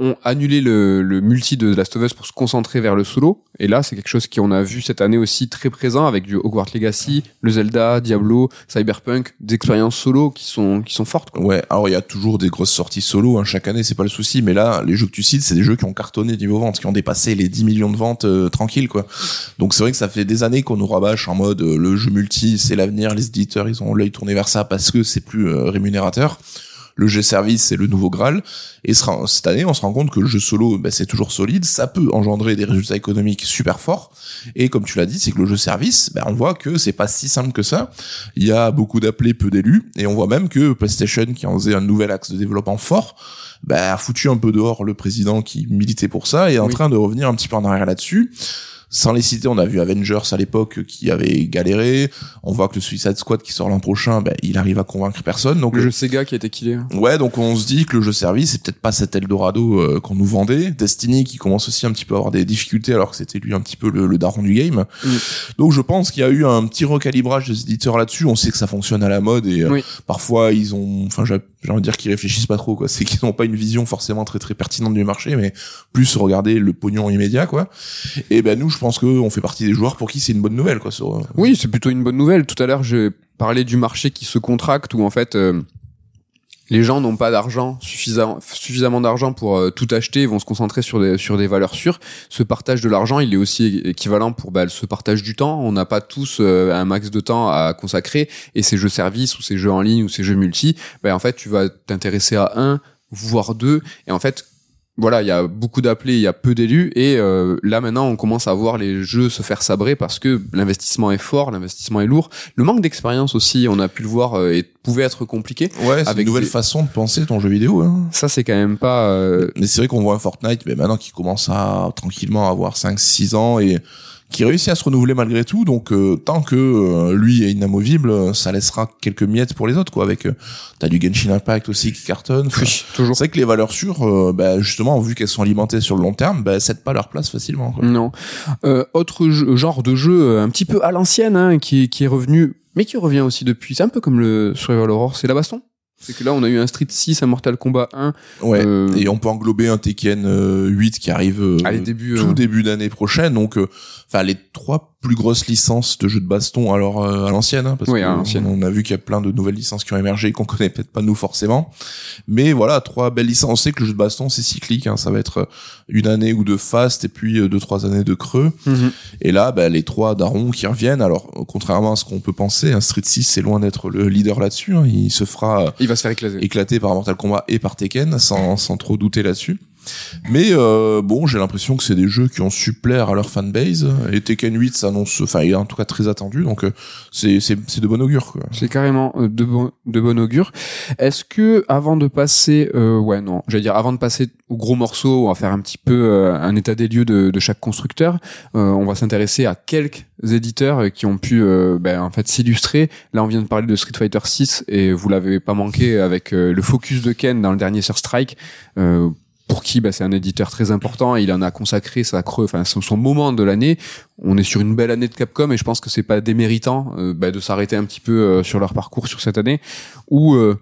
ont annulé le, le multi de Last of Us pour se concentrer vers le solo. Et là, c'est quelque chose qu'on a vu cette année aussi très présent avec du Hogwarts Legacy, le Zelda, Diablo, Cyberpunk, des expériences solo qui sont qui sont fortes. Quoi. Ouais, alors il y a toujours des grosses sorties solo hein, chaque année, c'est pas le souci, mais là, les jeux que tu cites, c'est des jeux qui ont cartonné niveau vente, qui ont dépassé les 10 millions de ventes euh, tranquilles quoi. Donc c'est vrai que ça fait des années qu'on nous rabâche en mode euh, le jeu multi, c'est l'avenir, les éditeurs, ils ont l'œil tourné vers ça parce que c'est plus euh, rémunérateur. Le jeu service, c'est le nouveau Graal. Et ce- cette année, on se rend compte que le jeu solo, ben, c'est toujours solide. Ça peut engendrer des résultats économiques super forts. Et comme tu l'as dit, c'est que le jeu service, ben, on voit que c'est pas si simple que ça. Il y a beaucoup d'appelés, peu d'élus. Et on voit même que PlayStation, qui en faisait un nouvel axe de développement fort, ben, a foutu un peu dehors le président qui militait pour ça et est en train de revenir un petit peu en arrière là-dessus. Sans les citer, on a vu Avengers à l'époque qui avait galéré. On voit que le Suicide Squad qui sort l'an prochain, ben, il arrive à convaincre personne. Donc le jeu Sega qui a été killé. Ouais, donc on se dit que le jeu service c'est peut-être pas cet Eldorado euh, qu'on nous vendait. Destiny qui commence aussi un petit peu à avoir des difficultés alors que c'était lui un petit peu le, daron du game. Donc je pense qu'il y a eu un petit recalibrage des éditeurs là-dessus. On sait que ça fonctionne à la mode et euh, parfois ils ont, enfin j'ai envie de dire qu'ils réfléchissent pas trop quoi. C'est qu'ils n'ont pas une vision forcément très très pertinente du marché, mais plus regarder le pognon immédiat quoi. Et ben nous je pense que on fait partie des joueurs pour qui c'est une bonne nouvelle quoi. Euh, oui, c'est plutôt une bonne nouvelle. Tout à l'heure, j'ai parlé du marché qui se contracte où en fait euh, les gens n'ont pas d'argent suffisamment suffisamment d'argent pour euh, tout acheter, ils vont se concentrer sur des sur des valeurs sûres. Ce partage de l'argent, il est aussi équivalent pour bah, ce partage du temps. On n'a pas tous un max de temps à consacrer et ces jeux services ou ces jeux en ligne ou ces jeux multi, bah, en fait, tu vas t'intéresser à un voire deux et en fait voilà, il y a beaucoup d'appelés, il y a peu d'élus, et euh, là maintenant on commence à voir les jeux se faire sabrer parce que l'investissement est fort, l'investissement est lourd. Le manque d'expérience aussi, on a pu le voir, euh, et pouvait être compliqué. Ouais, c'est une nouvelle façon de penser ton jeu vidéo. Hein. Ça c'est quand même pas. Euh, mais c'est vrai qu'on voit un Fortnite, mais maintenant qui commence à tranquillement avoir 5-6 ans et qui réussit à se renouveler malgré tout. Donc euh, tant que euh, lui est inamovible, ça laissera quelques miettes pour les autres. Quoi. Avec euh, t'as du Genshin Impact aussi qui cartonne. toujours. C'est que les valeurs sûres, bah, justement, vu qu'elles sont alimentées sur le long terme, bah, cèdent pas leur place facilement. Quoi. Non. autre genre de jeu un petit peu à l'ancienne, hein, qui, qui est revenu, mais qui revient aussi depuis. C'est un peu comme le Survival Horror, c'est la baston. C'est que là, on a eu un Street 6, un Mortal Kombat 1. Ouais. Euh, et on peut englober un Tekken 8 euh, qui arrive euh, tout début d'année prochaine. Donc, enfin, les trois plus grosses licences de jeux de baston alors à l'ancienne hein, parce oui, on, a vu qu'il y a plein de nouvelles licences qui ont émergé qu'on connaît peut-être pas nous forcément. Mais voilà trois belles licences. On sait que le jeu de baston c'est cyclique hein, ça va être une année ou deux fast et puis deux trois années de creux. Mhm. et là bah, les trois darons qui reviennent alors contrairement à ce qu'on peut penser un Street 6 c'est loin d'être le leader là-dessus hein, il se fera il va se faire éclater, éclater par Mortal Kombat et par Tekken sans, sans trop douter là-dessus mais euh, bon, j'ai l'impression que c'est des jeux qui ont su plaire à leur fanbase. Et Tekken 8 s'annonce, enfin, il est en tout cas très attendu, donc euh, c'est c'est de bon augure. C'est carrément euh, de bon de bon augure. Est-ce que avant de passer, euh, ouais non, j'allais dire avant de passer au gros morceau, on va faire un petit peu euh, un état des lieux de, de chaque constructeur. on va s'intéresser à quelques éditeurs qui ont pu ben, en fait s'illustrer. Là, on vient de parler de Street Fighter 6 et vous l'avez pas manqué avec le focus de Ken dans le dernier Sur Strike. Euh, pour qui bah, c'est un éditeur très important et il en a consacré sa creux, enfin son, son, moment de l'année. On est sur une belle année de Capcom et je pense que c'est pas déméritant euh, bah, de s'arrêter un petit peu euh, sur leur parcours sur cette année où euh,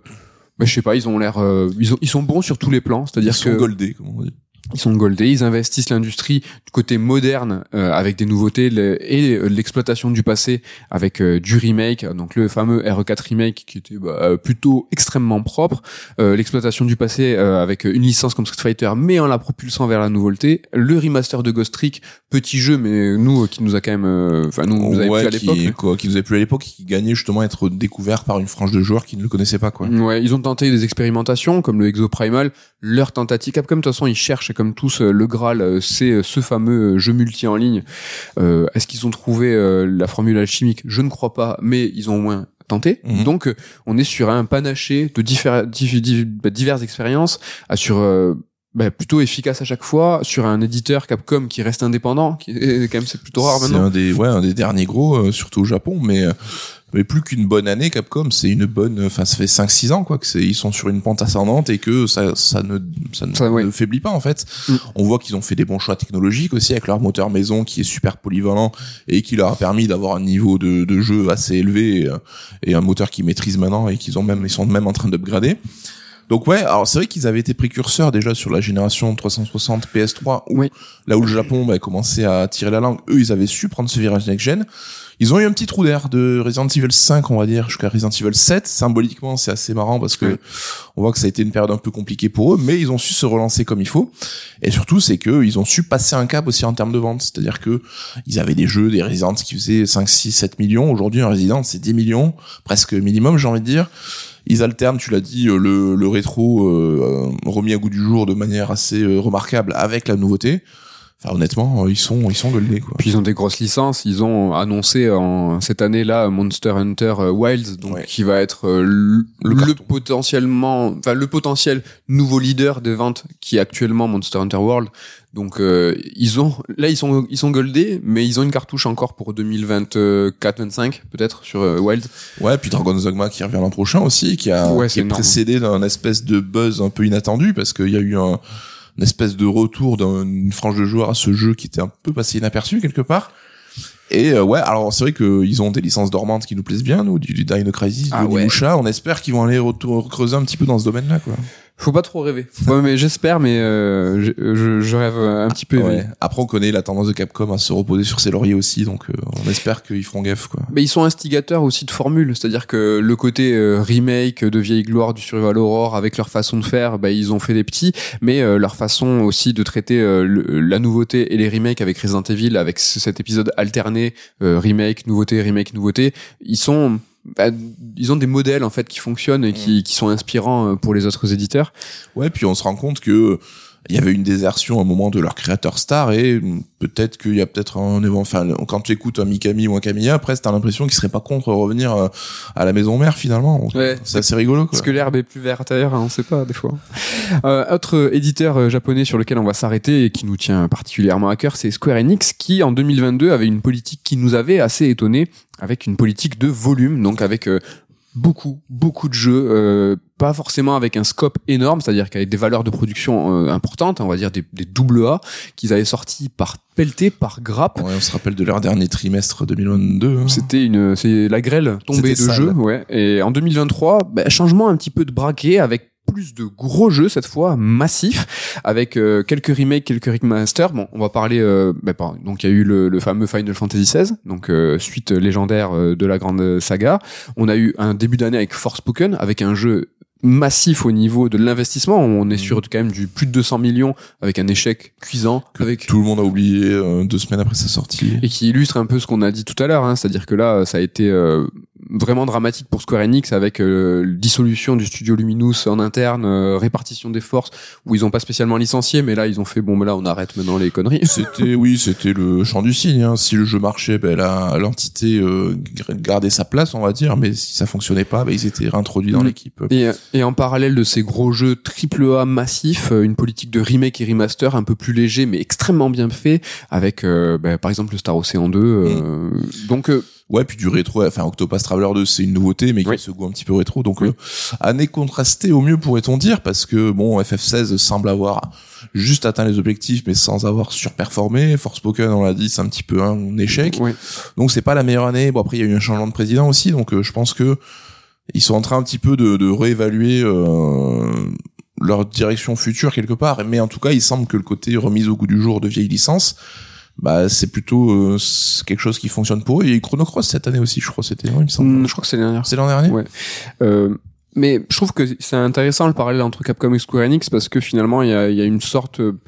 bah, je sais pas, ils ont l'air, ils, ils sont bons sur tous les plans, c'est-à-dire que goldés, comme on dit ils sont goldés, ils investissent l'industrie du côté moderne euh, avec des nouveautés et l'exploitation du passé avec euh, du remake, donc le fameux RE4 remake qui était bah, euh, plutôt extrêmement propre, l'exploitation du passé avec une licence comme Street Fighter mais en la propulsant vers la nouveauté, le remaster de Ghost Trick, petit jeu mais nous qui nous a quand même, enfin nous, nous ouais, à l'époque, qui, quoi, qui nous a plu à l'époque, qui gagnait justement à être découvert par une frange de joueurs qui ne le connaissaient pas quoi. Ouais, ils ont tenté des expérimentations comme le Exo Primal, leur tentative Capcom de toute façon ils cherchent comme tous euh, le Graal, euh, c'est euh, ce fameux jeu multi en ligne. Est-ce qu'ils ont trouvé la formule alchimique? Je ne crois pas, mais ils ont au moins tenté. Mhm. Donc, on est sur un panaché de bah, diverses expériences, sur bah, plutôt efficace à chaque fois sur un éditeur Capcom qui reste indépendant qui est quand même c'est plutôt rare maintenant c'est un des ouais un des derniers gros surtout au Japon mais mais plus qu'une bonne année Capcom c'est une bonne enfin ça fait 5 6 ans quoi que c'est ils sont sur une pente ascendante et que ça ça ne ça, ne, faiblit pas en fait. Mm. on voit qu'ils ont fait des bons choix technologiques aussi avec leur moteur maison qui est super polyvalent et qui leur a permis d'avoir un niveau de, de jeu assez élevé et, un moteur qu'ils maîtrisent maintenant et qu'ils ont même ils sont même en train d'upgrader donc ouais, alors c'est vrai qu'ils avaient été précurseurs déjà sur la génération 360 PS3, oui. là où le Japon bah, commençait à tirer la langue. Eux, ils avaient su prendre ce virage next-gen. Ils ont eu un petit trou d'air de Resident Evil 5, on va dire, jusqu'à Resident Evil 7. Symboliquement, c'est assez marrant parce que on voit que ça a été une période un peu compliquée pour eux, mais ils ont su se relancer comme il faut. Et surtout, c'est que ils ont su passer un cap aussi en termes de vente. C'est-à-dire que ils avaient des jeux, des Resident qui faisaient 5, 6, 7 millions. Aujourd'hui, un Resident, c'est 10 millions, presque minimum, j'ai envie de dire ils alternent, tu l'as dit, euh, le, le rétro euh, remis à goût du jour de manière assez euh, remarquable avec la nouveauté. Enfin, honnêtement, ils sont, ils sont goldés, quoi. Puis ils ont des grosses licences. Ils ont annoncé en cette année-là Monster Hunter euh, Wilds, donc Ouais. qui va être euh, le, potentiellement, enfin le potentiel nouveau leader de vente qui est actuellement Monster Hunter World. Donc euh, ils ont, là ils sont, ils sont goldés, mais ils ont une cartouche encore pour 2024-25 peut-être sur euh, Wilds. Ouais, puis Dragon's Dogma qui revient l'an prochain aussi, qui a Ouais, qui est énorme. précédé d'un espèce de buzz un peu inattendu parce qu'il y a eu un une espèce de retour d'une frange de joueurs à ce jeu qui était un peu passé inaperçu quelque part. Et euh, ouais, alors c'est vrai qu'ils ont des licences dormantes qui nous plaisent bien, nous, du, du Dino Crisis, Ah du ouais. On espère qu'ils vont aller retour- creuser un petit peu dans ce domaine-là, quoi. Faut pas trop rêver. Ouais, mais j'espère, mais euh, je, je, je rêve un petit peu. Ouais. Après, on connaît la tendance de Capcom à se reposer sur ses lauriers aussi, donc euh, on espère qu'ils feront gaffe, quoi. Mais ils sont instigateurs aussi de formules, c'est-à-dire que le côté euh, remake de vieille gloire du Survival Horror avec leur façon de faire, bah, ils ont fait des petits, mais euh, leur façon aussi de traiter euh, le- la nouveauté et les remakes avec Resident Evil, avec ce- cet épisode alterné euh, remake, nouveauté, remake, nouveauté, ils sont bah, ils ont des modèles en fait qui fonctionnent et qui, qui sont inspirants euh, pour les autres éditeurs. Ouais, puis on se rend compte que il y avait une désertion à un moment de leur créateur star et peut-être qu'il y a peut-être un enfin quand tu écoutes un Mikami ou un Kamiya après t'as l'impression qu'ils seraient pas contre revenir euh, à la maison mère finalement Ouais. c'est assez rigolo quoi. Parce que l'herbe est plus verte ailleurs, hein, on sait pas des fois. Euh, autre éditeur euh, japonais sur lequel on va s'arrêter et qui nous tient particulièrement à cœur, c'est Square Enix qui en 2022 avait une politique qui nous avait assez étonné avec une politique de volume, donc avec euh, beaucoup, beaucoup de jeux, euh, pas forcément avec un scope énorme, c'est-à-dire qu'avec des valeurs de production euh, importantes, on va dire des, des double A, qu'ils avaient sortis par pelleté, par grappe. Ouais, on se rappelle de leur dernier trimestre 2022. hein. C'était une, c'est la grêle tombée de sale. jeux, ouais. Et en 2023, bah, changement un petit peu de braquet avec plus de gros jeux cette fois massifs avec euh, quelques remakes quelques remasters. Bon on va parler euh, bah, donc il y a eu le, fameux Final Fantasy XVI donc euh, suite légendaire euh, de la grande saga. On a eu un début d'année avec Forspoken avec un jeu massif au niveau de l'investissement on est sur quand même du plus de 200 millions avec un échec cuisant que avec tout le monde a oublié euh, deux semaines après sa sortie. et qui illustre un peu ce qu'on a dit tout à l'heure, hein, c'est-à-dire que là, ça a été euh, vraiment dramatique pour Square Enix avec euh, dissolution du studio Luminous en interne, répartition des forces, où ils ont pas spécialement licencié, mais là, ils ont fait bon, mais là, on arrête maintenant les conneries. C'était oui, c'était le champ du signe. hein. Si le jeu marchait, ben la- l'entité gardait sa place, on va dire. Mais si ça fonctionnait pas, ben ils étaient réintroduits dans Mm. l'équipe. Et, et en parallèle de ces gros jeux triple A massifs, euh, une politique de remake et remaster un peu plus léger, mais extrêmement bien fait, avec euh, bah, par exemple le Star Ocean 2. euh, Donc euh, Ouais, puis du rétro, enfin Octopass Traveler 2, c'est une nouveauté, mais qui Oui. a ce goût un petit peu rétro. Donc, Oui. euh, année contrastée au mieux, pourrait-on dire, parce que bon, FF16 semble avoir juste atteint les objectifs, mais sans avoir surperformé. Forspoken, on l'a dit, c'est un petit peu un échec. ouais. Donc, c'est pas la meilleure année. Bon, après, il y a eu un changement de président aussi, donc euh, je pense que ils sont en train un petit peu de, de réévaluer euh, leur direction future quelque part. Mais en tout cas, il semble que le côté remise au goût du jour de vieilles licences, bah c'est plutôt euh, quelque chose qui fonctionne pour eux. Il y a eu Chrono Cross cette année aussi, je crois, c'était, non, il me semble. Hum, je crois que c'est l'année dernière. C'est l'an dernier? Ouais. Euh, mais je trouve que c'est intéressant le parallèle entre Capcom et Square Enix parce que finalement il y a, y a une sorte euh,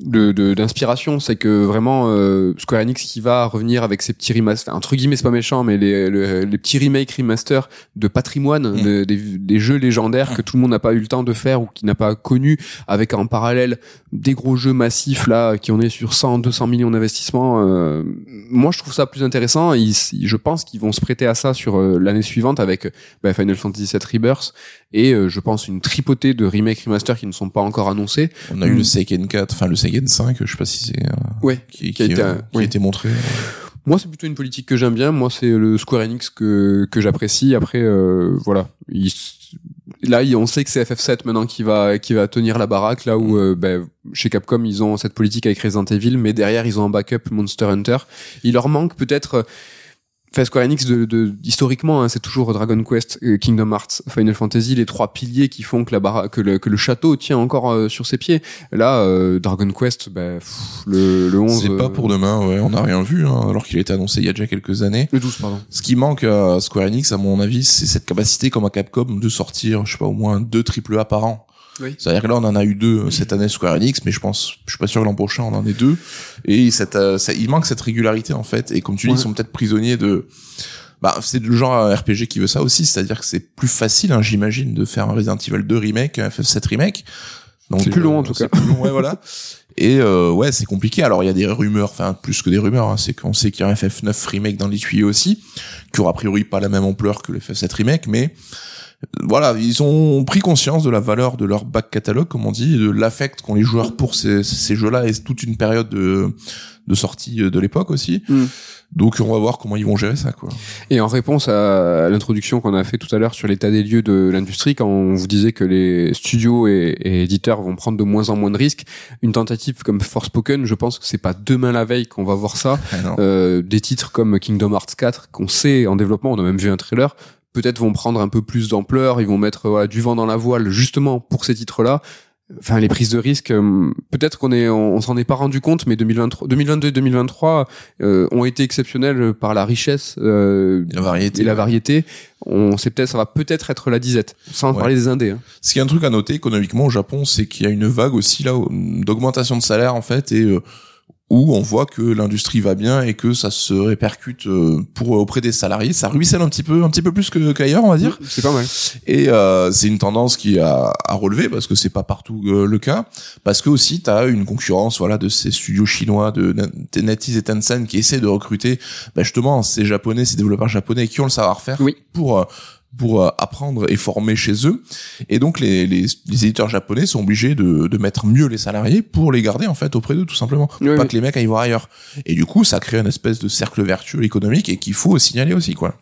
ben, de de- d'inspiration c'est que vraiment euh, Square Enix qui va revenir avec ses petits remasters entre guillemets c'est pas méchant mais les, le- les petits remakes remasters de patrimoine Mm. de- des, des jeux légendaires que tout le monde n'a pas eu le temps de faire ou qui n'a pas connu avec en parallèle des gros jeux massifs là qui en est sur 100 200 millions d'investissements euh, moi je trouve ça plus intéressant. Ils- je pense qu'ils vont se prêter à ça sur euh, l'année suivante avec bah, Final Fantasy VII Rebirth et euh, je pense une tripotée de remake remaster qui ne sont pas encore annoncés On a eu Mm. le Seiken 4, enfin le Seiken 5, je sais pas si c'est euh, ouais qui, Qui a été euh, qui oui. a été montré. moi c'est plutôt une politique que j'aime bien moi c'est le Square Enix que que j'apprécie après euh, voilà Il- là on sait que c'est FF7 maintenant qui va qui va tenir la baraque là où euh, ben, chez Capcom ils ont cette politique avec Resident Evil mais derrière ils ont un backup Monster Hunter il leur manque peut-être euh, Enfin, Square Enix, de, de, historiquement, hein, c'est toujours Dragon Quest, euh, Kingdom Hearts, Final Fantasy, les trois piliers qui font que, la que, le, que le château tient encore euh, sur ses pieds. Là, euh, Dragon Quest, bah, pff, le, le 11... C'est pas euh, pour demain, ouais, on n'a rien vu, hein, alors qu'il a été annoncé il y a déjà quelques années. Le 12, pardon. Ce qui manque à Square Enix, à mon avis, c'est cette capacité comme à Capcom de sortir, je sais pas, au moins deux triple A par an. Oui. C'est-à-dire que là, on en a eu deux euh, cette année Square Enix, mais je pense, je suis pas sûr que l'an prochain on en ait deux. Et cette, euh, ça, il manque cette régularité en fait. Et comme tu dis, Ouais. ils sont peut-être prisonniers de. Bah, c'est le genre euh, RPG qui veut ça aussi, c'est-à-dire que c'est plus facile, hein, j'imagine, de faire un Resident Evil 2 remake, un FF7 remake. Donc C'est plus long, en euh, tout c'est cas. plus long, ouais, voilà. Et euh, ouais, c'est compliqué. Alors il y a des rumeurs, enfin plus que des rumeurs, hein, c'est qu'on sait qu'il y a un FF9 remake dans les tuyaux aussi, qui aura a priori pas la même ampleur que le FF7 remake, mais voilà, ils ont pris conscience de la valeur de leur back catalogue, comme on dit, et de l'affect qu'ont les joueurs pour ces, ces jeux-là et toute une période de, de sortie de l'époque aussi. Mm. Donc on va voir comment ils vont gérer ça, quoi. Et en réponse à l'introduction qu'on a fait tout à l'heure sur l'état des lieux de l'industrie, quand on vous disait que les studios et, et éditeurs vont prendre de moins en moins de risques, une tentative comme Forspoken, je pense que c'est pas demain la veille qu'on va voir ça. Ah. Euh, des titres comme Kingdom Hearts 4 qu'on sait en développement, on a même vu un trailer, peut-être vont prendre un peu plus d'ampleur, ils vont mettre voilà, du vent dans la voile justement pour ces titres-là. Enfin, les prises de risque, euh, peut-être qu'on est, on, on s'en est pas rendu compte, mais 2023, 2022 et 2023 euh, ont été exceptionnels par la richesse euh, La variété. et la variété. On sait peut-être, ça va peut-être être la disette, sans Ouais. parler des indés. Hein. Ce qui est un truc à noter économiquement au Japon, c'est qu'il y a une vague aussi là d'augmentation de salaire en fait et euh, où on voit que l'industrie va bien et que ça se répercute euh, pour auprès des salariés, ça ruisselle un petit peu un petit peu plus que qu'ailleurs, on va dire. C'est pas mal. Et euh, c'est une tendance qui a à relever parce que c'est pas partout euh, le cas, parce que aussi tu as une concurrence voilà de ces studios chinois de, de NetEase et Tencent qui essaient de recruter bah, justement ces japonais, ces développeurs japonais qui ont le savoir-faire Oui. pour euh, pour euh, apprendre et former chez eux. Et donc les, les, les éditeurs japonais sont obligés de, de mettre mieux les salariés pour les garder en fait auprès d'eux tout simplement. Oui, pas oui. que les mecs aillent voir ailleurs. Et du coup ça crée une espèce de cercle vertueux économique et qu'il faut signaler aussi quoi.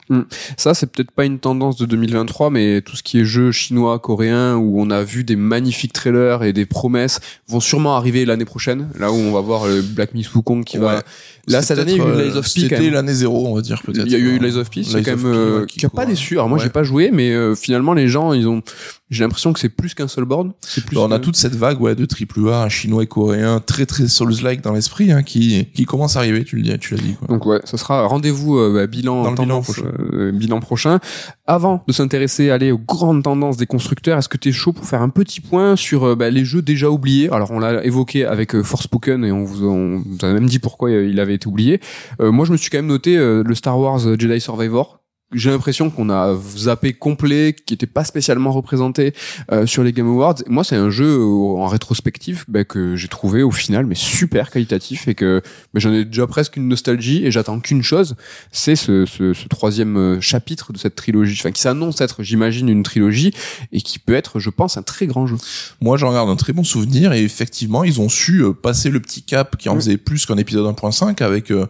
Ça, c'est peut-être pas une tendance de 2023, mais tout ce qui est jeux chinois, coréens, où on a vu des magnifiques trailers et des promesses, vont sûrement arriver l'année prochaine. Là où on va voir le Black Myth Wukong qui va. Ouais. Là, C'était cette année, il y a eu peut-être, Lies of euh, P. C'était l'année zéro, on va dire peut-être. Il y a eu Lies of P, c'est quand même euh, ouais, qui a pas court. déçu. Alors moi, Ouais. j'ai pas joué, mais euh, finalement, les gens, ils ont. J'ai l'impression que c'est plus qu'un. C'est plus. on a toute cette vague ouais de triple A, chinois et coréen, très très Souls-like dans l'esprit, hein, qui qui commence à arriver. Tu le dis, tu l'as dit. Quoi. Donc ouais, ce sera rendez-vous euh, bah, bilan Dans bilan prochain. euh, bilan prochain. Avant de s'intéresser, aller aux grandes tendances des constructeurs, est-ce que tu es chaud pour faire un petit point sur euh, bah, les jeux déjà oubliés? Alors on l'a évoqué avec euh, Forspoken et on vous, on vous a même dit pourquoi il avait été oublié. Euh, moi je me suis quand même noté euh, le Star Wars Jedi Survivor. J'ai l'impression qu'on a zappé complet, qui était pas spécialement représenté euh, sur les Game Awards. Moi, c'est un jeu euh, en rétrospective bah, que j'ai trouvé au final mais super qualitatif et que mais j'en ai déjà presque une nostalgie et j'attends qu'une chose, c'est ce, ce, ce troisième euh, chapitre de cette trilogie, enfin qui s'annonce être, j'imagine, une trilogie et qui peut être, je pense, un très grand jeu. Moi, j'en garde un très bon souvenir et effectivement, ils ont su euh, passer le petit cap qui en faisait plus qu'un épisode 1.5 avec euh,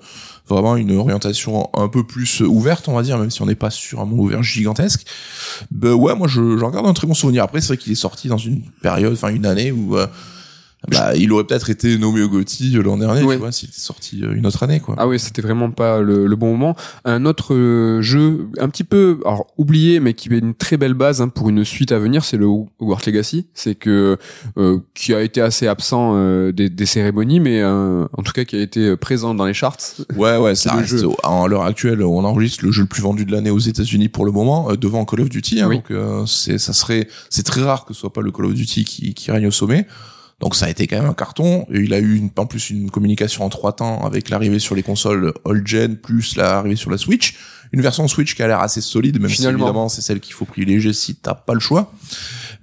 vraiment une orientation un peu plus euh, ouverte, on va dire, même si on n'est pas sur un monde ouvert gigantesque. Ben ouais, moi, je- j'en garde un très bon souvenir. Après, c'est vrai qu'il est sorti dans une période, enfin une année où euh, bah, il aurait peut-être été nommé au GOTY l'an dernier, Ouais. tu vois, s'il était sorti euh, une autre année, quoi. Ah oui, c'était vraiment pas le, le bon moment. Un autre euh, jeu un petit peu alors oublié, mais qui est une très belle base hein, pour une suite à venir, c'est le Hogwarts Legacy. C'est que euh, qui a été assez absent euh, des, des cérémonies, mais euh, en tout cas qui a été présent dans les charts. Ouais, ouais, ça reste, jeu. à l'heure actuelle, on enregistre le jeu le plus vendu de l'année aux États-Unis pour le moment, euh, devant Call of Duty. Hein, Oui. Donc, euh, c'est, ça serait, c'est très rare que ce soit pas le Call of Duty qui, qui règne au sommet. Donc, ça a été quand même un carton. Et il a eu une, en plus une communication en trois temps avec l'arrivée sur les consoles old-gen plus l'arrivée sur la Switch. Une version Switch qui a l'air assez solide, même Finalement. si évidemment c'est celle qu'il faut privilégier si t'as pas le choix.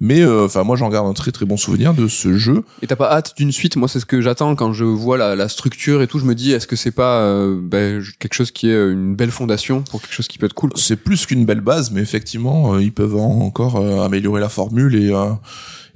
Mais euh, enfin, moi, j'en garde un très très bon souvenir de ce jeu. Et t'as pas hâte d'une suite? Moi, c'est ce que j'attends quand je vois la, la structure et tout. Je me dis, est-ce que c'est pas euh, ben, quelque chose qui est une belle fondation pour quelque chose qui peut être cool c'est plus qu'une belle base, mais effectivement, euh, ils peuvent en- encore euh, améliorer la formule et euh,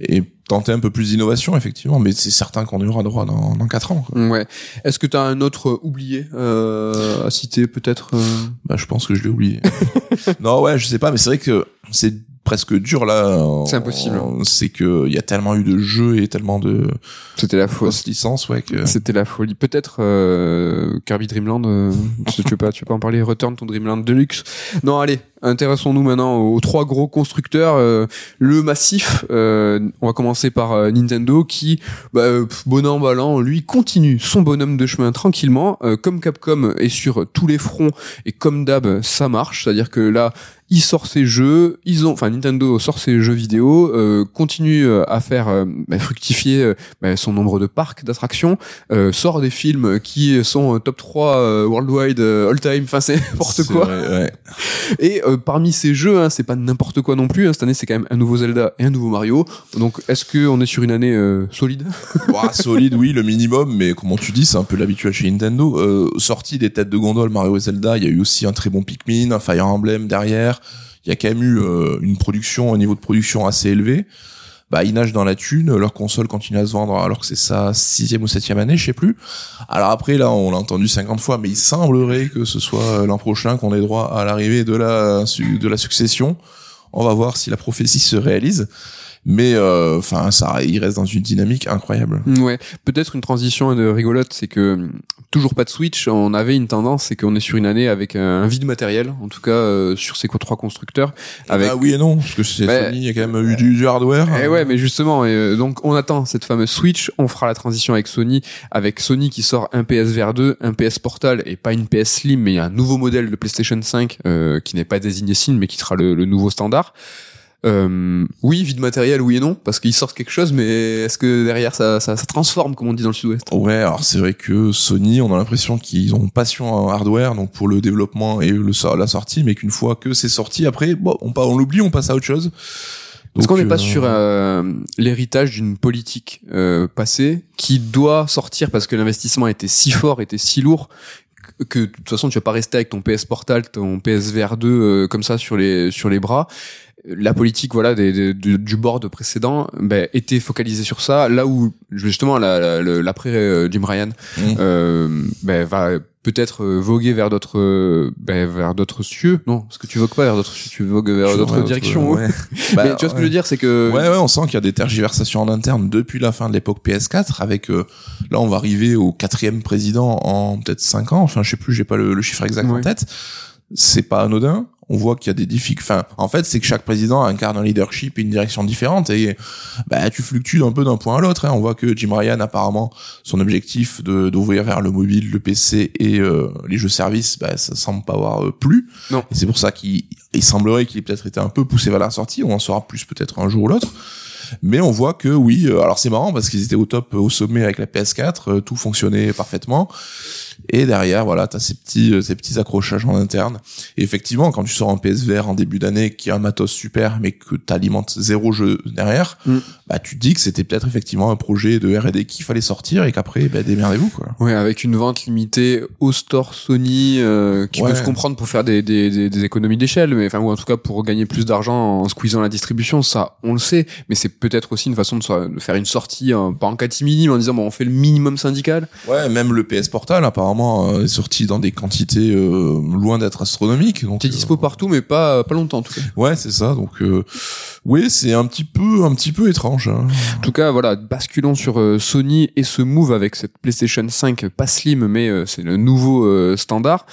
et tenter un peu plus d'innovation, effectivement. Mais c'est certain qu'on y aura droit dans dans quatre ans. quoi. Ouais. Est-ce que t'as un autre euh, oublié euh, à citer peut-être euh? Bah, je pense que je l'ai oublié. non, ouais, je sais pas, mais c'est vrai que c'est presque dur là. C'est impossible. C'est que il y a tellement eu de jeux et tellement de C'était la fausses licences, ouais, que C'était la folie. Peut-être euh, Kirby Dreamland. euh, tu veux pas, tu veux pas en parler. Return ton Dreamland Deluxe. Non, allez. Intéressons-nous maintenant aux trois gros constructeurs. euh, le massif. euh, on va commencer par euh, Nintendo, qui, bah, euh, bon an, lui continue son bonhomme de chemin tranquillement. Euh, comme Capcom est sur tous les fronts et comme d'hab, ça marche. C'est-à-dire que là, il sort ses jeux, ils ont, enfin Nintendo sort ses jeux vidéo, euh, continue euh, à faire euh, bah, fructifier euh, bah, son nombre de parcs d'attractions, euh, sort des films qui sont euh, top 3 euh, worldwide all time, enfin c'est n'importe quoi. vrai, ouais. Et euh, parmi ces jeux, hein, c'est pas n'importe quoi non plus. hein. Cette année, c'est quand même un nouveau Zelda et un nouveau Mario. Donc, est-ce que on est sur une année euh, solide? Ouah, solide, oui, le minimum, mais comment tu dis, c'est un peu l'habituel chez Nintendo. Euh, sorti des têtes de gondole Mario et Zelda, il y a eu aussi un très bon Pikmin, un Fire Emblem derrière. Il y a quand même eu euh, une production, un niveau de production assez élevé. Bah, ils nagent dans la thune, leur console continue à se vendre alors que c'est sa sixième ou septième année, je sais plus. Alors après, là, on l'a entendu 50 fois, mais il semblerait que ce soit euh, l'an prochain qu'on ait droit à l'arrivée de la, de la succession. On va voir si la prophétie se réalise. Mais, euh, enfin, ça, il reste dans une dynamique incroyable. Ouais, peut-être une transition de rigolote, c'est que toujours pas de Switch. On avait une tendance, c'est qu'on est sur une année avec un, vide matériel, en tout cas euh, sur ces trois constructeurs. Avec Ah oui et non, parce que Bah, Sony, il y a quand même eu du, du hardware. Eh ouais, mais justement, et, euh, donc on attend cette fameuse Switch, on fera la transition avec Sony, avec Sony qui sort un PSVR 2, un PS Portal et pas une PS Slim, mais il y a un nouveau modèle de PlayStation 5 euh, qui n'est pas désigné Slim, mais qui sera le, le nouveau standard. Euh, oui, vide matériel, oui et non, parce qu'ils sortent quelque chose, mais est-ce que derrière ça, ça, ça transforme, comme on dit dans le Sud-Ouest? Ouais, alors c'est vrai que Sony, on a l'impression qu'ils ont passion en hardware, donc pour le développement et le la sortie, mais qu'une fois que c'est sorti, après, bon, on, on l'oublie, on passe à autre chose. Est-ce qu'on n'est pas euh, sur euh, l'héritage d'une politique euh, passée qui doit sortir parce que l'investissement était si fort, était si lourd que- de toute façon tu vas pas rester avec ton PS Portal, ton PSVR 2 euh, comme ça sur les sur les bras. La politique voilà des, des- du, du board précédent ben, était focalisée sur ça, là où justement la- la- le- l'après euh, Jim Ryan Mm. euh, ben, va peut-être euh, voguer vers d'autres ben, vers d'autres cieux. Non, parce que tu vogues pas vers d'autres cieux, tu vogues vers d'autres ouais, directions. ouais. Mais Bah, tu vois ce que je veux dire, c'est que Ouais, ouais, on sent qu'il y a des tergiversations en interne depuis la fin de l'époque PS4 avec, euh, là, on va arriver au quatrième président en peut-être cinq ans. Enfin, je sais plus, j'ai pas le, le chiffre exact en Ouais. tête. C'est pas anodin. On voit qu'il y a des difficultés. Enfin, en fait, c'est que chaque président incarne un leadership et une direction différente et, bah, tu fluctues un peu d'un point à l'autre. Hein. On voit que Jim Ryan, apparemment, son objectif de, d'ouvrir vers le mobile, le PC et euh, les jeux services, bah, ça semble pas avoir euh, plu. Non. Et c'est pour ça qu'il il semblerait qu'il ait peut-être été un peu poussé vers la sortie. On en saura plus peut-être un jour ou l'autre. Mais on voit que oui, euh, alors c'est marrant parce qu'ils étaient au top, au sommet avec la PS4, euh, tout fonctionnait parfaitement. Et derrière, voilà, t'as ces petits, euh, ces petits accrochages en interne. Et effectivement, quand tu sors un PSVR en début d'année qui a un matos super, mais que t'alimentes zéro jeu derrière, Mm. bah tu te dis que c'était peut-être effectivement un projet de R&D qu'il fallait sortir et qu'après, bah, démerdez-vous quoi. Ouais, avec une vente limitée au store Sony, euh, qui Ouais. peut se comprendre pour faire des, des, des, des économies d'échelle, mais enfin ou en tout cas pour gagner plus d'argent en squeezant la distribution, ça on le sait, mais c'est peut-être aussi une façon de, faire une sortie euh, pas en catimini, mais en disant bon on fait le minimum syndical. Ouais, même le PS Portal apparemment euh, est sorti dans des quantités euh, loin d'être astronomiques. Donc T'es euh, dispo partout, mais pas pas longtemps en tout cas. Ouais, c'est ça. Donc, euh, oui, c'est un petit peu, un petit peu étrange. hein. En tout cas, voilà, basculons sur euh, Sony et ce move avec cette PlayStation 5 pas slim, mais euh, c'est le nouveau euh, standard.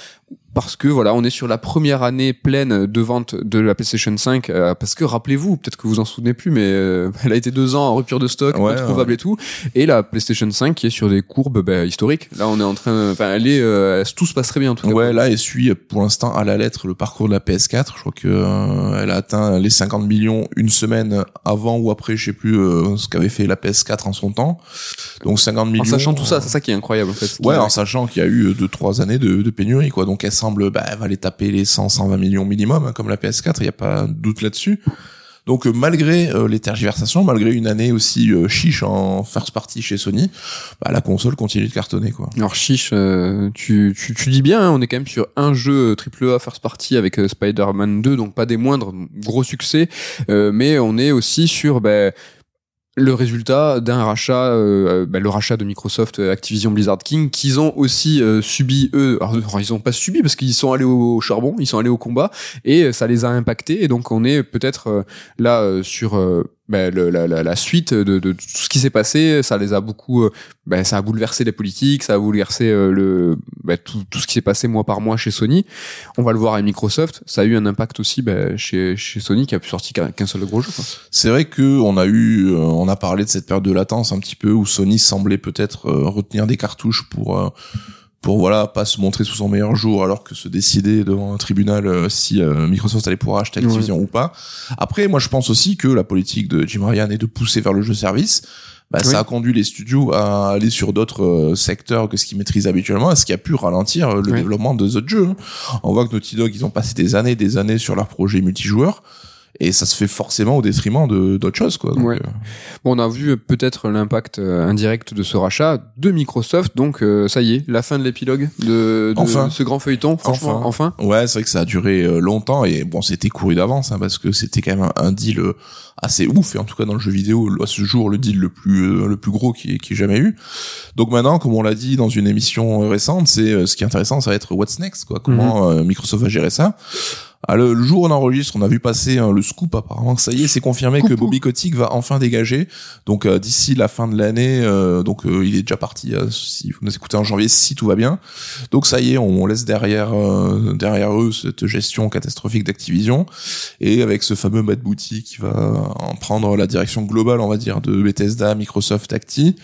Parce que voilà, on est sur la première année pleine de vente de la PlayStation 5. euh, parce que rappelez-vous, peut-être que vous en souvenez plus, mais euh, elle a été deux ans en rupture de stock, Ouais, introuvable et tout. Et la PlayStation 5 qui est sur des courbes bah, historiques. Là, on est en train, enfin, elle est, euh, tout se passe très bien en tout cas. Ouais, là, elle suit pour l'instant à la lettre le parcours de la PS4. Je crois que euh, elle a atteint les 50 millions une semaine avant ou après, je sais plus euh, ce qu'avait fait la PS4 en son temps. Donc 50 millions. En sachant tout ça, c'est ça qui est incroyable en fait. Ouais, en sachant qu'il y a eu deux trois années de, de pénurie quoi. Donc elle semble bah elle va aller taper les 100 120 millions minimum hein, comme la PS4, il y a pas de doute là-dessus. Donc euh, malgré euh, les tergiversations, malgré une année aussi euh, chiche en first party chez Sony, bah la console continue de cartonner quoi. Alors chiche, euh, tu, tu, tu dis bien, hein, on est quand même sur un jeu AAA first party avec euh, Spider-Man 2, donc pas des moindres, gros succès, euh, mais on est aussi sur ben, le résultat d'un rachat, euh, ben, le rachat de Microsoft euh, Activision Blizzard King, qu'ils ont aussi euh, subi eux. Alors, ils ont pas subi parce qu'ils sont allés au charbon, ils sont allés au combat et euh, ça les a impactés. Et donc on est peut-être euh, là euh, sur euh, ben, le- la, la, la suite de, de tout ce qui s'est passé. Ça les a beaucoup, euh, ben, ça a bouleversé les politiques, ça a bouleversé euh, le ben, tout, tout ce qui s'est passé mois par mois chez Sony. On va le voir avec Microsoft. Ça a eu un impact aussi ben, chez, chez Sony qui a pu sortir qu'un seul gros jeu. C'est vrai que on a eu, euh, on a parlé de cette période de latence un petit peu où Sony semblait peut-être retenir des cartouches pour pour voilà pas se montrer sous son meilleur jour alors que se décider devant un tribunal euh, si euh, Microsoft allait pouvoir acheter Activision ou pas. Après, moi je pense aussi que la politique de Jim Ryan est de pousser vers le jeu service. Bah, Oui. Ça a conduit les studios à aller sur d'autres euh, secteurs que ce qu'ils maîtrisent habituellement, ce qui a pu ralentir euh, le Oui. développement de autres jeux. hein. On voit que Naughty Dog, ils ont passé des années, des années sur leur projet multijoueur, et ça se fait forcément au détriment de d'autres choses, quoi. Donc, Ouais. euh, Bon, on a vu euh, peut-être l'impact euh, indirect de ce rachat de Microsoft. Donc, euh, ça y est, la fin de l'épilogue de, de Enfin. ce grand feuilleton. Franchement, enfin. Ouais, c'est vrai que ça a duré longtemps et bon, c'était couru d'avance hein, parce que c'était quand même un, deal assez ouf et en tout cas dans le jeu vidéo à ce jour le deal le plus le plus gros qui qui ait jamais eu. Donc maintenant, comme on l'a dit dans une émission récente, c'est ce qui est intéressant, ça va être what's next quoi. Comment euh, Microsoft va gérer ça ah, le, jour où on enregistre, on a vu passer hein, le scoop apparemment. Ça y est, c'est confirmé que. Bobby Kotick va enfin dégager. Donc euh, d'ici la fin de l'année, euh, donc euh, il est déjà parti. euh, si vous nous écoutez en janvier, si tout va bien. Donc ça y est, on laisse derrière euh, derrière eux cette gestion catastrophique d'Activision et avec ce fameux Matt Booty qui va en prendre la direction globale, on va dire, de Bethesda, Microsoft, Acti.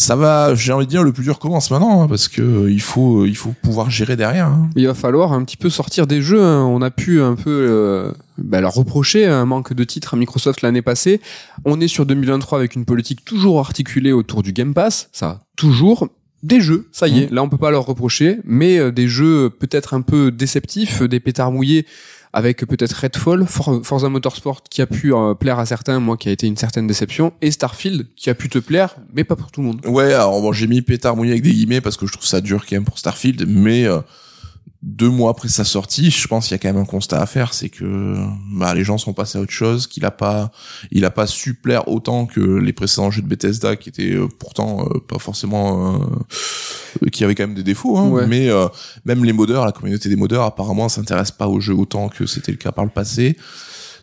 Ça va, j'ai envie de dire, le plus dur commence maintenant hein, parce que euh, il faut il faut pouvoir gérer derrière. hein. Il va falloir un petit peu sortir des jeux. hein. On a pu un peu euh, bah, leur reprocher un manque de titres à Microsoft l'année passée. On est sur 2023 avec une politique toujours articulée autour du Game Pass. Ça, toujours. Des jeux, ça y est, là on peut pas leur reprocher, mais euh, des jeux peut-être un peu déceptifs, euh, des pétards mouillés, avec peut-être Redfall, For- Forza Motorsport qui a pu euh, plaire à certains, moi qui a été une certaine déception, et Starfield qui a pu te plaire, mais pas pour tout le monde. Ouais, alors bon, j'ai mis pétard mouillé avec des guillemets parce que je trouve ça dur quand même pour Starfield, mais euh, deux mois après sa sortie, je pense qu'il y a quand même un constat à faire, c'est que bah, les gens sont passés à autre chose, qu'il a pas, il a pas su plaire autant que les précédents jeux de Bethesda qui étaient euh, pourtant euh, pas forcément, euh, qui avaient quand même des défauts, hein, Ouais. mais euh, même les modeurs, la communauté des modeurs apparemment s'intéresse pas aux jeux autant que c'était le cas par le passé.